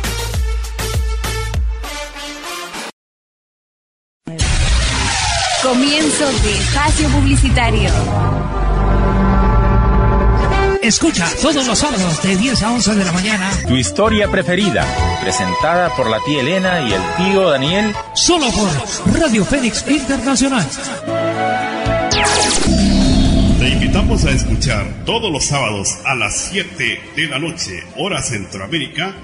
Speaker 1: Comienzo de espacio publicitario.
Speaker 22: Escucha todos los sábados de 10 a 11 de la mañana.
Speaker 42: Tu historia preferida, presentada por la tía Elena y el tío Daniel.
Speaker 22: Solo por Radio Fénix Internacional.
Speaker 29: Te invitamos
Speaker 43: invitamos a escuchar todos los sábados a las 7 de la noche, hora Centroamérica,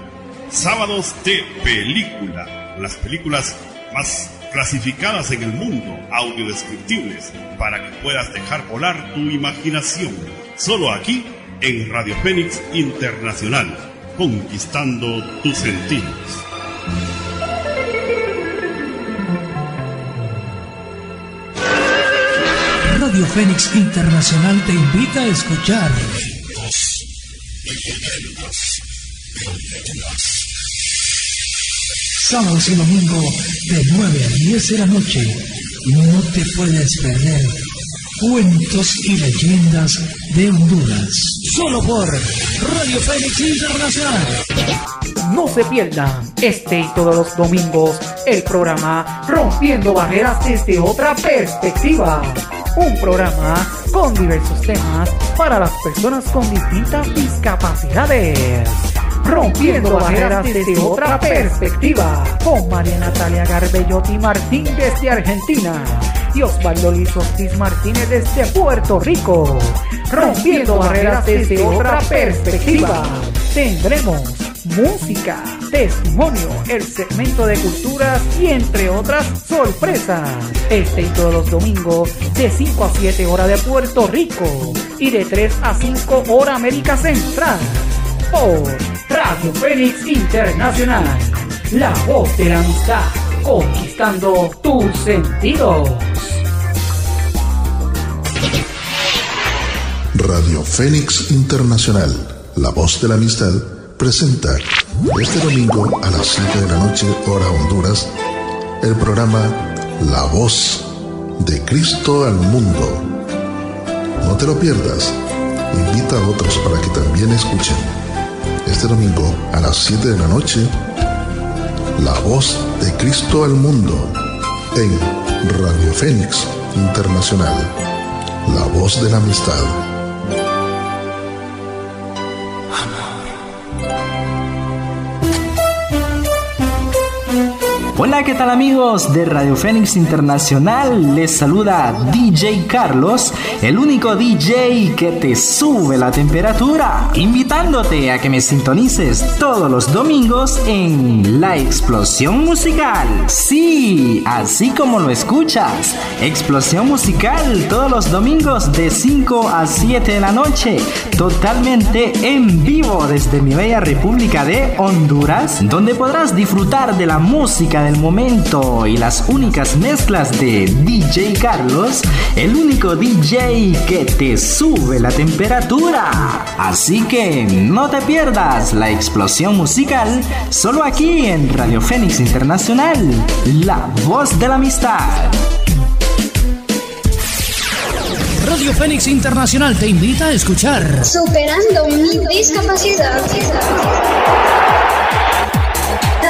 Speaker 43: sábados de película. Las películas más clasificadas en el mundo, audiodescriptibles, para que puedas dejar volar tu imaginación. Solo aquí en Radio Fénix Internacional, conquistando tus sentidos.
Speaker 22: Radio Fénix Internacional te invita a escuchar sábados y domingo de 9 a 10 de la noche. No te puedes perder cuentos y leyendas de Honduras. Solo por Radio Fénix Internacional.
Speaker 13: No se pierdan este y todos los domingos el programa Rompiendo Barreras desde otra perspectiva. Un programa con diversos temas para las personas con distintas discapacidades. Rompiendo barreras desde otra perspectiva. Con María Natalia Garbellotti Martín desde Argentina. Y Osvaldo Luis Ortiz Martínez desde Puerto Rico. Rompiendo barreras desde otra perspectiva. Tendremos música, testimonio, el segmento de culturas y entre otras sorpresas. Este y todos los domingos de 5 a 7 horas de Puerto Rico y de 3 a 5 hora América Central. Por Radio Fénix Internacional, la voz de la amistad, conquistando tus sentidos.
Speaker 29: Radio Fénix Internacional, la voz de la amistad, presenta este domingo a las 7 de la noche, hora Honduras, el programa La voz de Cristo al mundo. No te lo pierdas, invita a otros para que también escuchen. Este domingo a las 7 de la noche, La voz de Cristo al mundo en Radio Fénix Internacional, la voz de la amistad.
Speaker 44: Hola, ¿qué tal amigos de Radio Fénix Internacional? Les saluda DJ Carlos, el único DJ que te sube la temperatura, invitándote a que me sintonices todos los domingos en La Explosión Musical. Sí, así como lo escuchas, Explosión Musical todos los domingos de 5 a 7 de la noche, totalmente en vivo desde mi bella República de Honduras, donde podrás disfrutar de la música momento y las únicas mezclas de DJ Carlos, el único DJ que te sube la temperatura. Así que no te pierdas la explosión musical solo aquí en Radio Fénix Internacional, la voz de la amistad.
Speaker 22: Radio Fénix Internacional te invita a escuchar
Speaker 45: Superando mi discapacidad.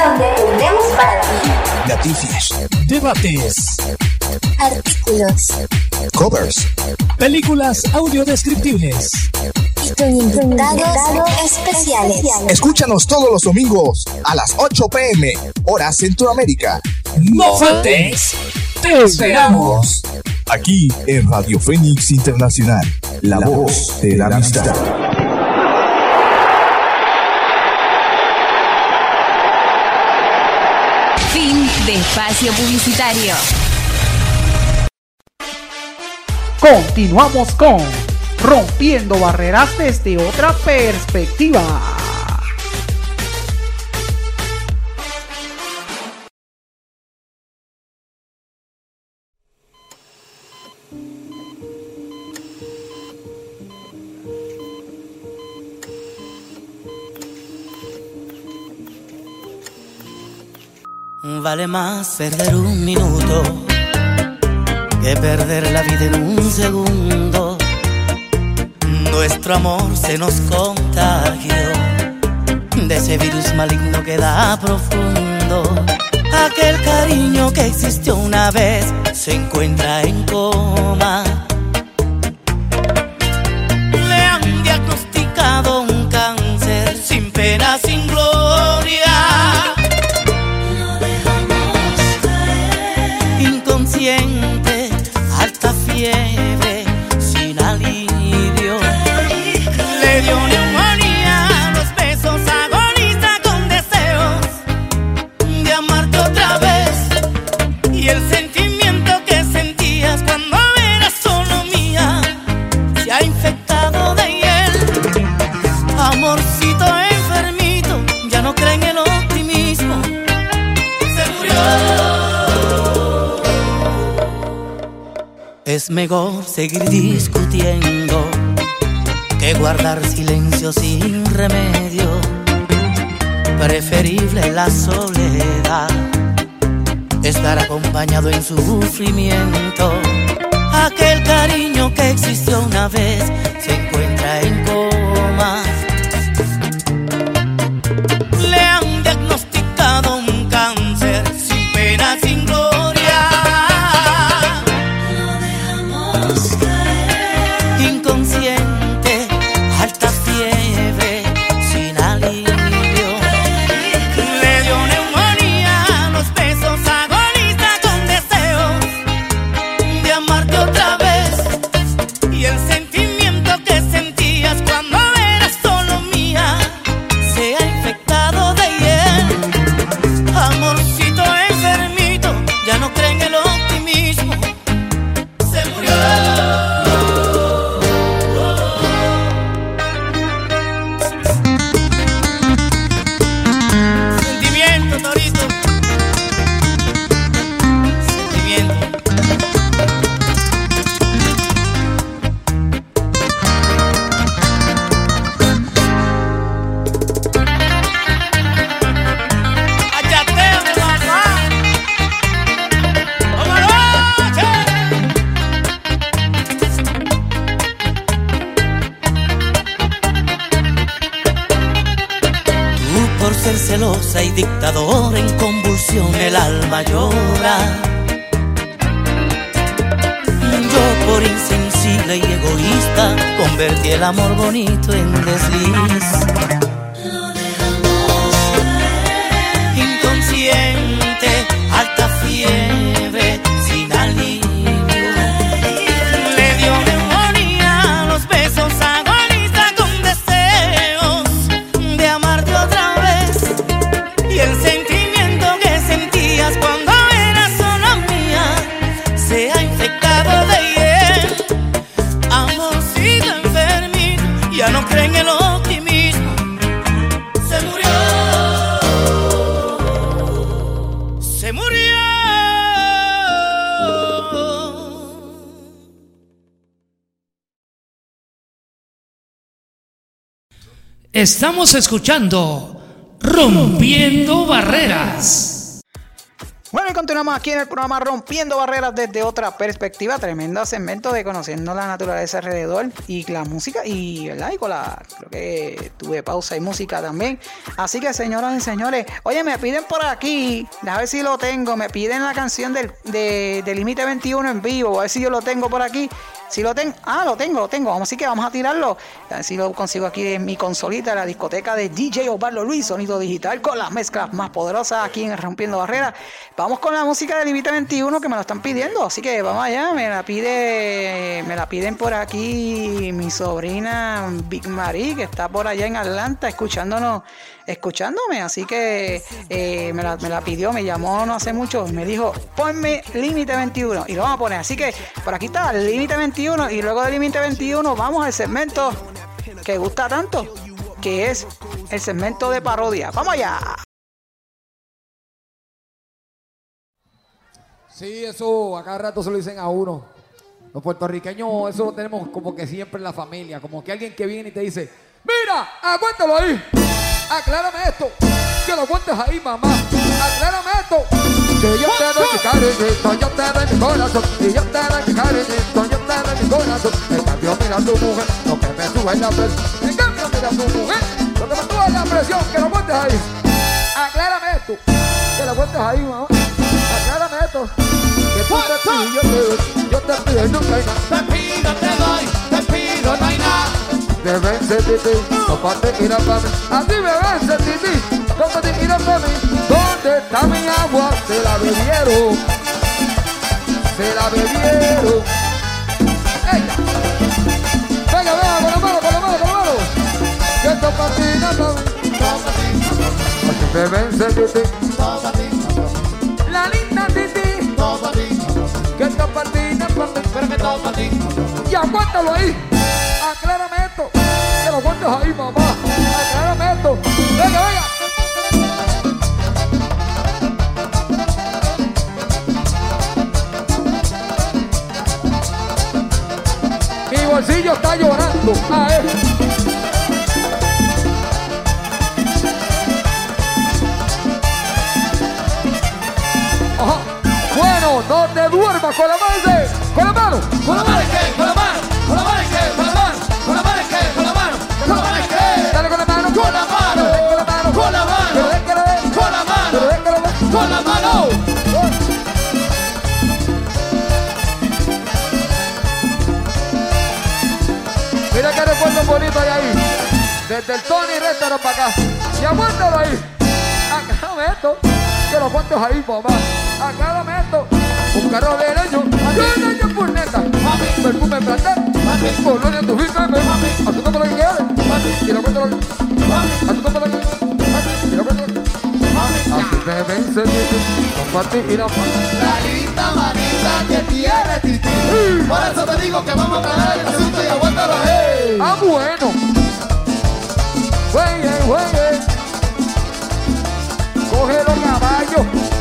Speaker 45: Donde para ti
Speaker 22: noticias, debates,
Speaker 45: artículos,
Speaker 29: covers,
Speaker 22: películas audiodescriptibles
Speaker 45: y con invitados especiales.
Speaker 46: Escúchanos todos los domingos a las 8 pm, hora Centroamérica.
Speaker 22: No faltes, te esperamos.
Speaker 46: Aquí en Radio Fénix Internacional, la voz de la amistad.
Speaker 1: Fin de espacio publicitario.
Speaker 13: Continuamos con Rompiendo Barreras desde otra perspectiva.
Speaker 47: Vale más perder un minuto que perder la vida en un segundo. Nuestro amor se nos contagió de ese virus maligno que da profundo. Aquel cariño que existió una vez se encuentra en coma. Mejor seguir discutiendo que guardar silencio sin remedio. Preferible la soledad, estar acompañado en sufrimiento. Aquel cariño que existió una vez se encuentra en
Speaker 22: Estamos escuchando Rompiendo Barreras.
Speaker 11: Bueno, y continuamos aquí en el programa Rompiendo Barreras desde otra perspectiva. Tremendo segmento de conociendo la naturaleza alrededor y la música. Y, ¿verdad? y con la. Creo que tuve pausa y música también. Así que, señoras y señores, oye, me piden por aquí. A ver si lo tengo. Me piden la canción del, de, de Límite 21 en vivo. A ver si yo lo tengo por aquí. Si lo tengo, ah, lo tengo, lo tengo. Así que vamos a tirarlo. A ver si lo consigo aquí en mi consolita, la discoteca de DJ Osvaldo Luis, sonido digital con las mezclas más poderosas aquí en Rompiendo Barreras. Vamos con la música de Límite 21 que me lo están pidiendo. Así que vamos allá, me la pide, me la piden por aquí mi sobrina Big Marie, que está por allá en Atlanta escuchándonos, escuchándome. Así que eh, me, la, pidió, me llamó no hace mucho, me dijo, ponme Límite 21. Y lo vamos a poner. Así que por aquí está Límite 21 y luego de Límite 21 vamos al segmento que gusta tanto, que es el segmento de parodia. ¡Vamos allá!
Speaker 48: Sí, eso a cada rato se lo dicen a uno. Los puertorriqueños, eso lo tenemos como que siempre en la familia. Como que alguien que viene y te dice, mira, aguántalo ahí. Aclárame esto. Que lo cuentes ahí, mamá. Aclárame esto. Que yo te doy mi cariñito, yo te doy mi corazón. Y yo te doy mi cariñito, yo te doy mi corazón. En cambio, mira tu mujer, lo que me sube la presión. En cambio, mira tu mujer, lo que me sube la presión. Que lo cuentes ahí. Aclárame esto. Que lo cuentes ahí, mamá. Aclárame esto. Que tú te pido, yo te doy. Yo te pido y nunca hay nada. Te pido, te doy. Te pido, no hay nada. Me vence titi, no parte ir a pa' mí. Así me vence titi, no parte ir a pa' mí. ¿Dónde está mi agua? Se la bebieron. Se la bebieron. Ella. Venga, venga, con la mano, con la mano, con la mano. Que esto patina pa' mí. Así me vence titi. La linda titi. Que esto patina pa' mí. Pero que todo Y aguántalo ahí. Aclárame esto. Que lo cuentes ahí, mamá. Venga, venga. Mi bolsillo está llorando. A ver. Ajá. Bueno, no te duermas con la mano. Con la mano.
Speaker 14: Con la mano
Speaker 48: bonito hay ahí. Desde el Tony Restaurant para acá. Y aguántalo ahí. Acárame esto. Que lo cuentes ahí, mamá. Acárame esto. Un carro de leño. Y un año por neta. Perfume plantar. Colonia tu firme. A tu lo que quieres. Y lo cuento lo que. A tu nombre lo que. Y lo cuento lo que. Vence. No para ti y
Speaker 14: La linda manita que tiene. Por eso te digo que vamos a aclarar el asunto y aguántalo ahí.
Speaker 48: Ah, bueno. Güey, güey. Coge los caballos.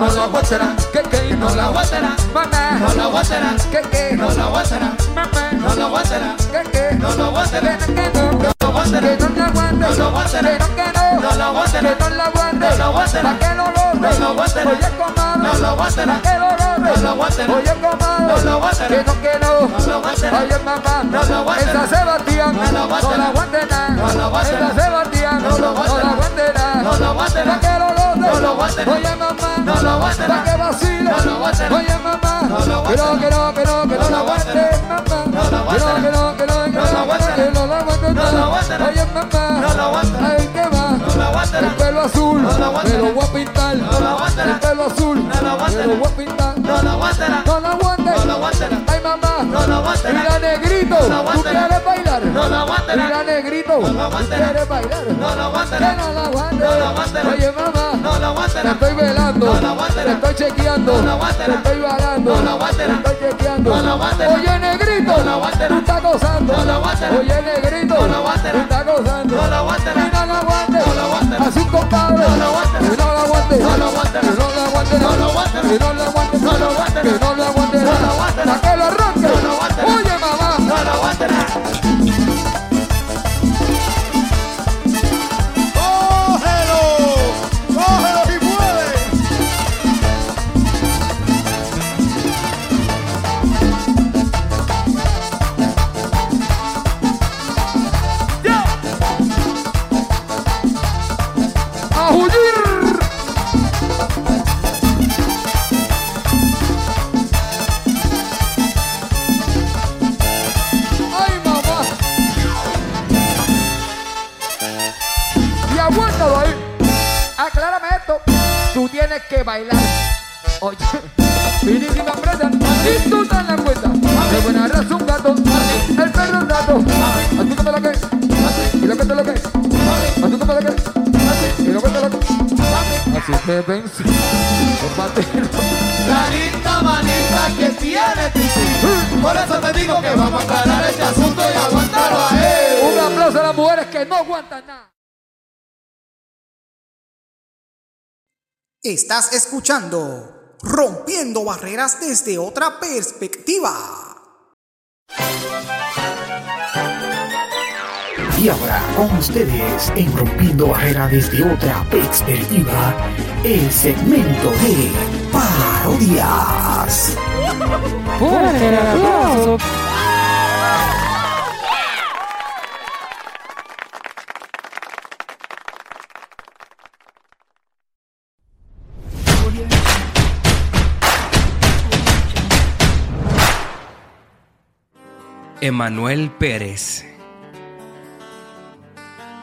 Speaker 48: No la aguantará, que que no la aguantará, mamá, No la aguantará. que que No la aguantará. mamá,
Speaker 14: No la aguantará.
Speaker 48: que que
Speaker 14: No la aguantará.
Speaker 48: que
Speaker 14: no,
Speaker 48: no, No
Speaker 14: la aguantará.
Speaker 48: que no la aguante,
Speaker 14: No la aguantará.
Speaker 48: que no, no,
Speaker 14: No la aguantará.
Speaker 48: que no la aguante,
Speaker 14: No la aguantará.
Speaker 48: pa' que no lo
Speaker 14: No la aguantará.
Speaker 48: oye comadre,
Speaker 14: No la aguantará.
Speaker 48: pa' que lo
Speaker 14: No la aguantará.
Speaker 48: oye comadre,
Speaker 14: No la aguantará.
Speaker 48: que no, que no,
Speaker 14: No la aguantará.
Speaker 48: oye mamá,
Speaker 14: No la aguantará.
Speaker 48: esa Sebastián,
Speaker 14: No la aguantará.
Speaker 48: no la aguante nada,
Speaker 14: No la aguantará.
Speaker 48: esa Sebastián,
Speaker 14: No la aguantará.
Speaker 48: aguante nada,
Speaker 14: No la aguantará.
Speaker 48: pa' que lo
Speaker 14: No la aguantará.
Speaker 48: oye mamá,
Speaker 14: No la aguantará.
Speaker 48: pa' que vacile,
Speaker 14: No la aguantará.
Speaker 48: oye mamá,
Speaker 14: No
Speaker 48: no,
Speaker 14: aguantará.
Speaker 48: que no, que no, que no
Speaker 14: No
Speaker 48: la
Speaker 14: la
Speaker 48: aguante, mamá,
Speaker 14: No la aguantará.
Speaker 48: que no, que no, que no, que no la aguante,
Speaker 14: No la aguantará.
Speaker 48: oye mamá,
Speaker 14: No la aguantará.
Speaker 48: ay que va,
Speaker 14: No la aguantará.
Speaker 48: El pelo azul,
Speaker 14: No la aguantará.
Speaker 48: me lo voy a pintar,
Speaker 14: No la aguantará.
Speaker 48: el pelo azul,
Speaker 14: No la aguantará.
Speaker 48: me lo voy a pintar,
Speaker 14: No la aguantará.
Speaker 48: no la aguante,
Speaker 14: No la aguantará.
Speaker 48: ay mamá,
Speaker 14: No la aguantará.
Speaker 48: mira negrito, tú quieres bailar,
Speaker 14: No la aguantará.
Speaker 48: mira negrito,
Speaker 14: No la
Speaker 48: tú quieres bailar,
Speaker 14: No la aguantará.
Speaker 48: no la aguante,
Speaker 14: No la aguantará.
Speaker 48: oye mamá,
Speaker 14: No la aguantará.
Speaker 48: te estoy velando,
Speaker 14: No la aguantará.
Speaker 48: te estoy chequeando,
Speaker 14: No la aguantará.
Speaker 48: te estoy balando,
Speaker 14: No la aguantará.
Speaker 48: te estoy chequeando,
Speaker 14: No la aguantará.
Speaker 48: oye negrito,
Speaker 14: No la aguantará.
Speaker 48: tú estás gozando,
Speaker 14: No la aguantará.
Speaker 48: oye negrito,
Speaker 14: No la aguantará.
Speaker 48: tú estás gozando,
Speaker 14: No la aguantará.
Speaker 48: y no la aguante,
Speaker 14: No la aguantará.
Speaker 48: así un compadre,
Speaker 14: No la aguantará.
Speaker 48: que no la aguante,
Speaker 14: No la aguantará.
Speaker 48: que no la aguante,
Speaker 14: No la aguantará.
Speaker 48: que no la aguante,
Speaker 14: No la aguantará.
Speaker 48: que no la aguante,
Speaker 14: No la aguantará.
Speaker 48: pa' que lo arranque,
Speaker 14: No la aguantará.
Speaker 48: oye mamá,
Speaker 14: No la aguantará.
Speaker 48: Que bailar. Oye, finísima presa. Y tú te la cuenta. De buena raza un gato. El perro un gato. ¿A tú cómo lo que? ¿Y lo que te lo que? ¿A tú cómo lo que? ¿Y lo que te lo que? Así te vence. Los pateros.
Speaker 14: La linda manita que tiene Titi. Por eso te digo que vamos a aclarar este asunto y aguántalo ahí.
Speaker 48: Un aplauso a las mujeres que no aguantan nada.
Speaker 49: Estás escuchando Rompiendo Barreras desde otra perspectiva.
Speaker 13: Y ahora con ustedes, en Rompiendo Barreras desde otra perspectiva, el segmento de parodias.
Speaker 50: Emanuel Pérez.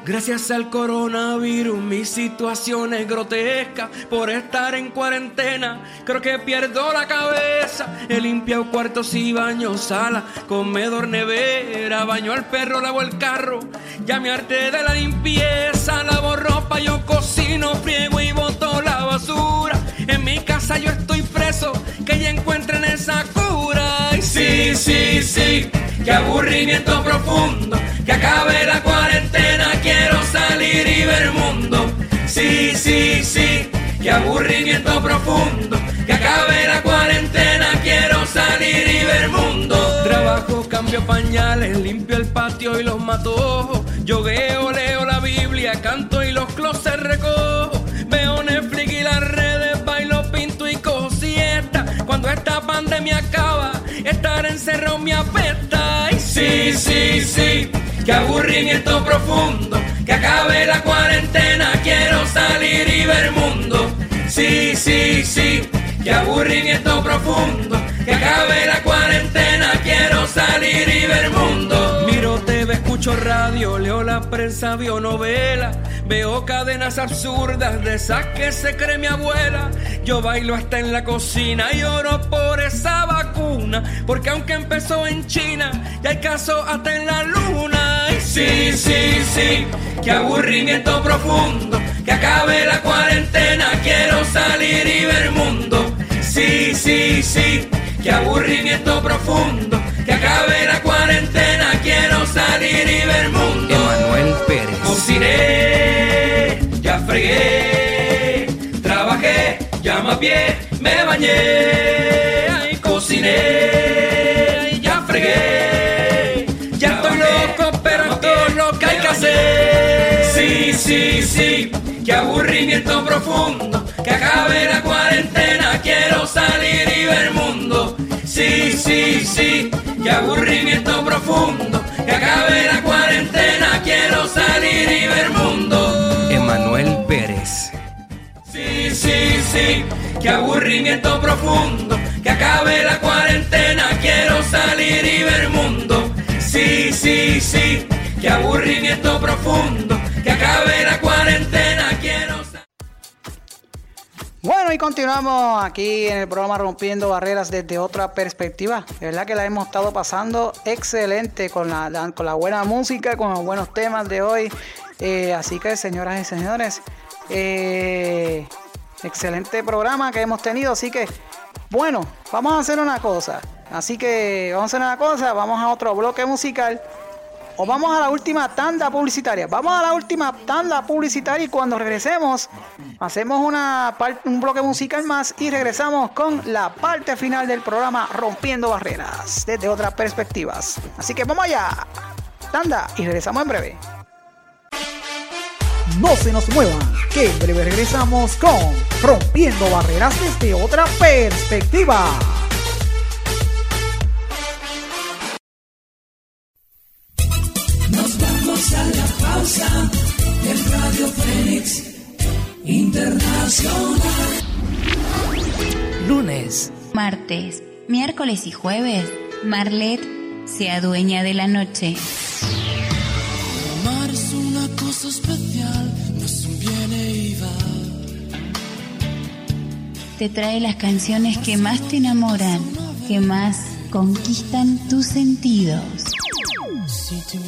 Speaker 50: Gracias al coronavirus mi situación es grotesca. Por estar en cuarentena creo que pierdo la cabeza. He limpiado cuartos y baños, sala, comedor, nevera Baño al perro, lavo el carro, ya me harté de la limpieza Lavo ropa, yo cocino, friego y boto la basura. En mi casa yo estoy preso, que ya encuentren esa cura sí, sí, sí, qué aburrimiento profundo. Que acabe la cuarentena, quiero salir y ver el mundo. Sí, sí, sí, qué aburrimiento profundo. Que acabe la cuarentena, quiero salir y ver el mundo. Trabajo, cambio pañales, limpio el patio y los matojos Yogueo, leo la Biblia, canto y los closets recojo Esta pandemia acaba, estar encerrado me apesta. Ay, sí, sí, sí, qué aburrimiento profundo Que acabe la cuarentena, quiero salir y ver mundo. Sí, sí, sí, qué aburrimiento profundo Que acabe la cuarentena, quiero salir y ver mundo TV, escucho radio, leo la prensa, veo novela Veo cadenas absurdas de esas que se cree mi abuela. Yo bailo hasta en la cocina y oro por esa vacuna Porque aunque empezó en China, ya hay caso hasta en la luna. Ay, Sí, sí, sí, qué aburrimiento profundo Que acabe la cuarentena, quiero salir y ver mundo. Sí, sí, sí, qué aburrimiento profundo Que acabe la cuarentena, quiero salir y ver mundo Emanuel Pérez. Cociné, ya fregué, trabajé, ya me pie, me bañé, ay, cociné, ay, ya fregué, ya estoy loco, pero todo lo que hay que hacer. Sí, sí, sí, qué aburrimiento profundo, que acabe la cuarentena, quiero salir y ver mundo. Sí, sí, sí, qué aburrimiento profundo, que acabe la cuarentena, quiero salir y ver mundo. Emanuel Pérez. Sí, sí, sí, qué aburrimiento profundo, que acabe la cuarentena, quiero salir y ver mundo. Sí, sí, sí, qué aburrimiento profundo, que acabe la cuarentena, quiero
Speaker 11: Bueno, y continuamos aquí en el programa Rompiendo Barreras desde otra perspectiva. De verdad que la hemos estado pasando excelente con la, con la buena música, con los buenos temas de hoy. Eh, así que, señoras y señores, eh, excelente programa que hemos tenido. Así que, bueno, vamos a hacer una cosa. Así que vamos a hacer una cosa, vamos a otro bloque musical. O vamos a la última tanda publicitaria. Vamos a la última tanda publicitaria y cuando regresemos hacemos una un bloque musical más y regresamos con la parte final del programa Rompiendo Barreras desde otras perspectivas. Así que vamos allá. Tanda y regresamos en breve.
Speaker 49: No se nos muevan, que en breve regresamos con Rompiendo Barreras desde otra perspectiva.
Speaker 14: Pausa en Radio Fénix Internacional.
Speaker 1: Lunes, martes, miércoles y jueves, Marlet se adueña de la noche.
Speaker 14: Amar es una cosa especial, no es un viene y va.
Speaker 1: Te trae las canciones que más te enamoran, que más conquistan tus sentidos.
Speaker 14: Si tuviera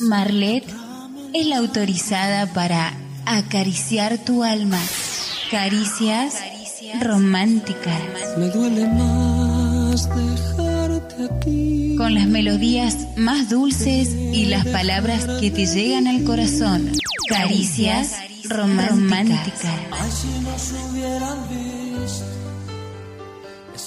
Speaker 1: Marlet es la autorizada para acariciar tu alma. Caricias románticas.
Speaker 14: Me duele más dejarte aquí.
Speaker 1: Con las melodías más dulces y las palabras que te llegan al corazón. Caricias románticas.
Speaker 14: Ay, si nos hubieran visto.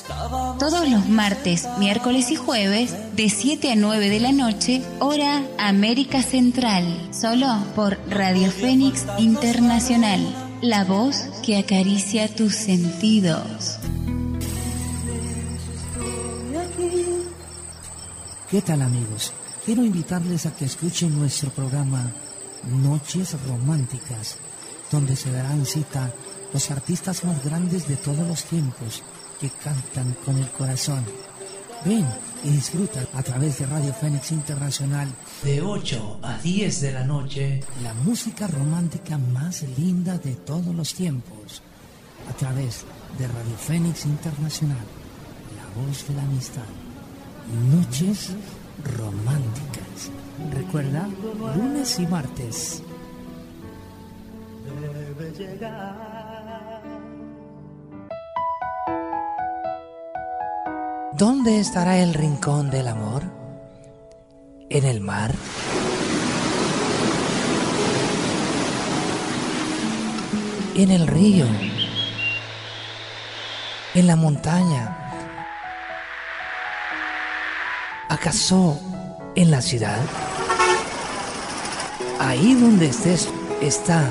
Speaker 1: Todos los martes, miércoles y jueves, de 7 a 9 de la noche, hora América Central, solo por Radio Fénix Internacional, la voz que acaricia tus sentidos.
Speaker 51: ¿Qué tal amigos? Quiero invitarles a que escuchen nuestro programa Noches Románticas, donde se darán cita los artistas más grandes de todos los tiempos que cantan con el corazón. Ven y disfruta a través de Radio Fénix Internacional
Speaker 22: De 8 a 10 de la noche.
Speaker 51: la música romántica más linda de todos los tiempos. A través de Radio Fénix Internacional, la voz de la amistad. Noches románticas. Recuerda, lunes y martes.
Speaker 47: Debe llegar.
Speaker 13: ¿Dónde estará el rincón del amor? ¿En el mar? ¿En el río? ¿En la montaña? ¿Acaso en la ciudad? Ahí donde estés está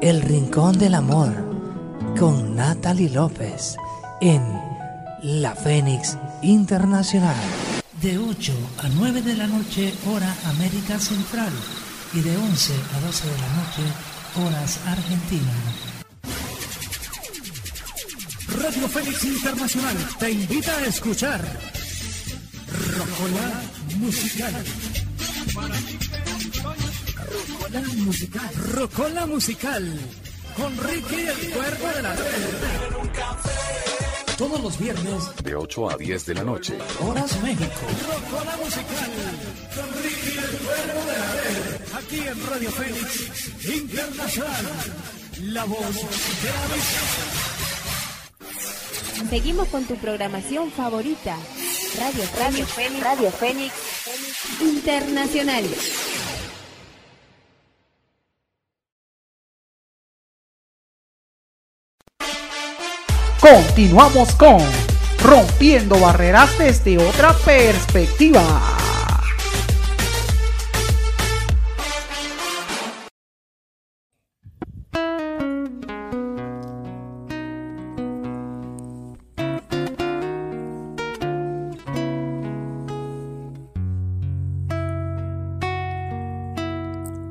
Speaker 13: el rincón del amor con Natalie López en La Fénix Internacional.
Speaker 22: De 8 a 9 de la noche, hora América Central. Y de 11 a 12 de la noche, horas Argentina. Radio Fénix Internacional te invita a escuchar Rocola Musical. Rocola Musical. Rocola Musical. Con Ricky el Cuervo de la Red. Todos los viernes,
Speaker 52: De 8 a 10 de la noche.
Speaker 22: Horas México. Rocola Musical. Con Ricky el Cuervo de la Red. Aquí en Radio Fénix Internacional. La voz de la amistad.
Speaker 1: Seguimos con tu programación favorita. Radio Radio Fénix, Radio Fénix Internacional.
Speaker 49: Continuamos con Rompiendo Barreras desde otra perspectiva.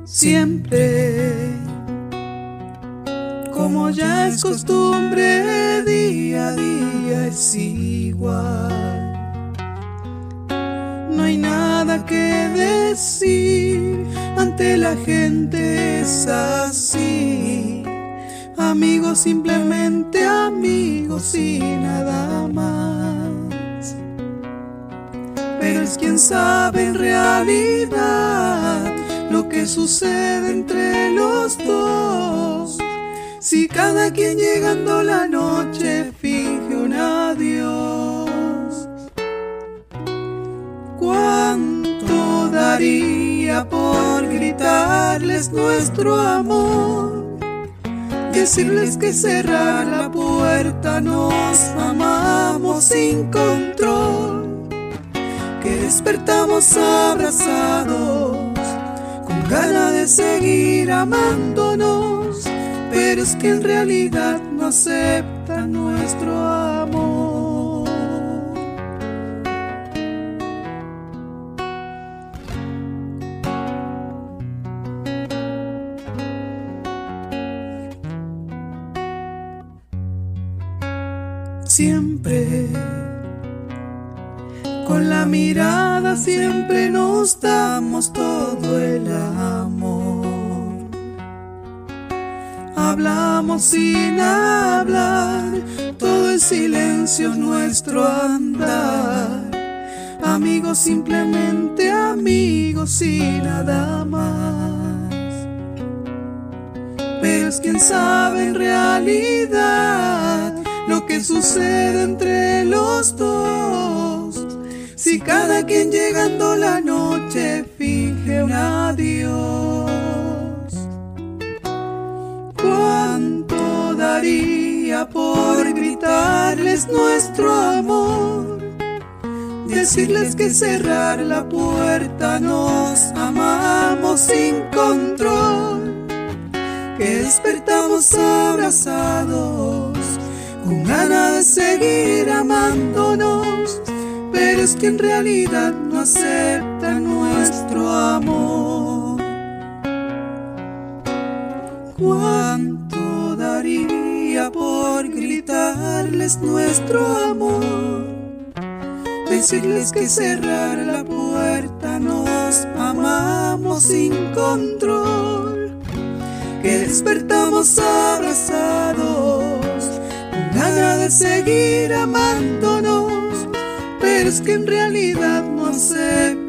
Speaker 9: Siempre, como ya es costumbre, la gente es así. Amigos, simplemente amigos y nada más. Pero es quien sabe en realidad lo que sucede entre los dos. Si cada quien llegando la noche finge un adiós. ¿Cuánto daría por gritarles nuestro amor? Decirles que cerrar la puerta nos amamos sin control. Que despertamos abrazados con ganas de seguir amándonos, pero es que en realidad no acepta nuestro amor. Siempre con la mirada siempre nos damos todo el amor. Hablamos sin hablar, todo el silencio nuestro andar. Amigos, simplemente amigos y nada más. Pero es quien sabe en realidad lo que sucede entre los dos. Si cada quien llegando la noche finge un adiós, ¿cuánto daría por gritarles nuestro amor? Decirles que cerrar la puerta nos amamos sin control, que despertamos abrazados con ganas de seguir amándonos pero es que en realidad no acepta nuestro amor. ¿Cuánto daría por gritarles nuestro amor. Decirles que cerrar la puerta nos amamos sin control. Que despertamos abrazados, de seguir amándonos, pero es que en realidad no aceptan.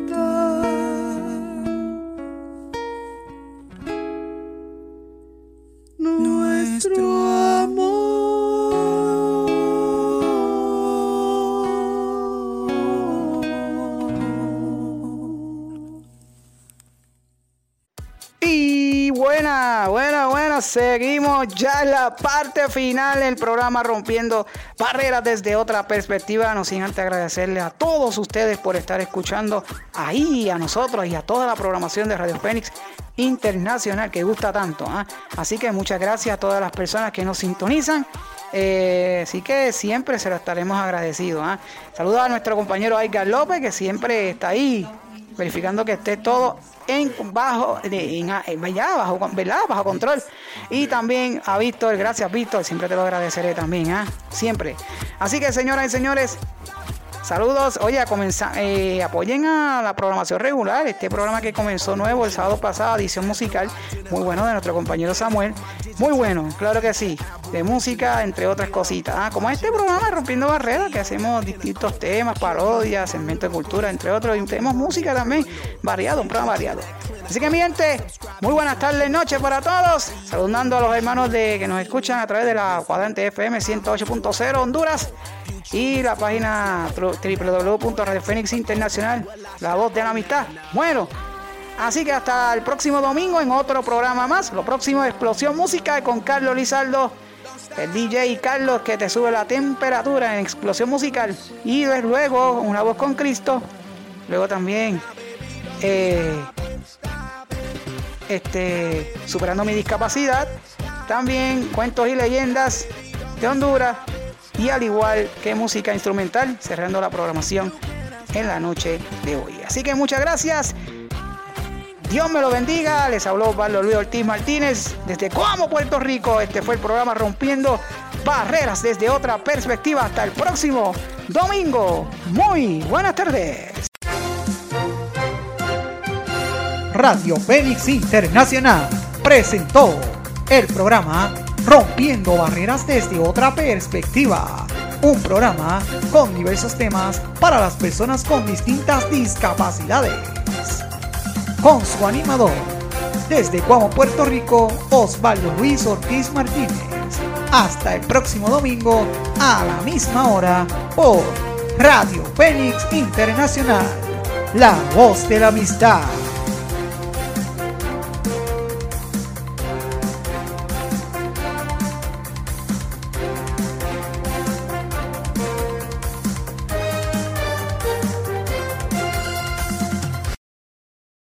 Speaker 11: Seguimos ya en la parte final del programa Rompiendo Barreras desde otra perspectiva. No sin antes agradecerle a todos ustedes por estar escuchando ahí a nosotros y a toda la programación de Radio Fénix Internacional que gusta tanto. ¿ah? Así que muchas gracias a todas las personas que nos sintonizan. Eh, así que siempre se lo estaremos agradecidos. ¿ah? Saludos a nuestro compañero Edgar López que siempre está ahí verificando que esté todo en bajo, en, en- ya, bajo, ¿verdad? bajo control. Y también a Víctor, gracias Víctor, siempre te lo agradeceré también, ¿ah? siempre. Así que señoras y señores, saludos. Oye, a comenzar, eh, apoyen a la programación regular, este programa que comenzó nuevo el sábado pasado, edición musical, muy bueno de nuestro compañero Samuel. Muy bueno, claro que sí, de música, entre otras cositas. ¿ah? Como este programa Rompiendo Barreras, que hacemos distintos temas, parodias, segmentos de cultura, entre otros, y tenemos música también variado, un programa variado. Así que mi gente, muy buenas tardes, noches para todos. Saludando a los hermanos de que nos escuchan a través de la cuadrante FM 108.0 Honduras y la página www.radiofénix Internacional, la voz de la amistad. Bueno, así que hasta el próximo domingo en otro programa más. Lo próximo Explosión Música con Carlos Lizardo, el DJ Carlos que te sube la temperatura en Explosión Musical. Y luego Una Voz con Cristo. Luego también eh, este, Superando mi discapacidad. También Cuentos y Leyendas de Honduras. Y al igual que música instrumental, cerrando la programación en la noche de hoy. Así que muchas gracias. Dios me lo bendiga. Les habló Pablo Luis Ortiz Martínez desde Coamo, Puerto Rico. Este fue el programa Rompiendo Barreras desde otra perspectiva. Hasta el próximo domingo. Muy buenas tardes.
Speaker 13: Radio Fénix Internacional presentó el programa Rompiendo Barreras desde otra perspectiva. Un programa con diversos temas para las personas con distintas discapacidades. Con su animador, desde Cuamo, Puerto Rico, Osvaldo Luis Ortiz Martínez. Hasta el próximo domingo a la misma hora por Radio Fénix Internacional. La voz de la amistad.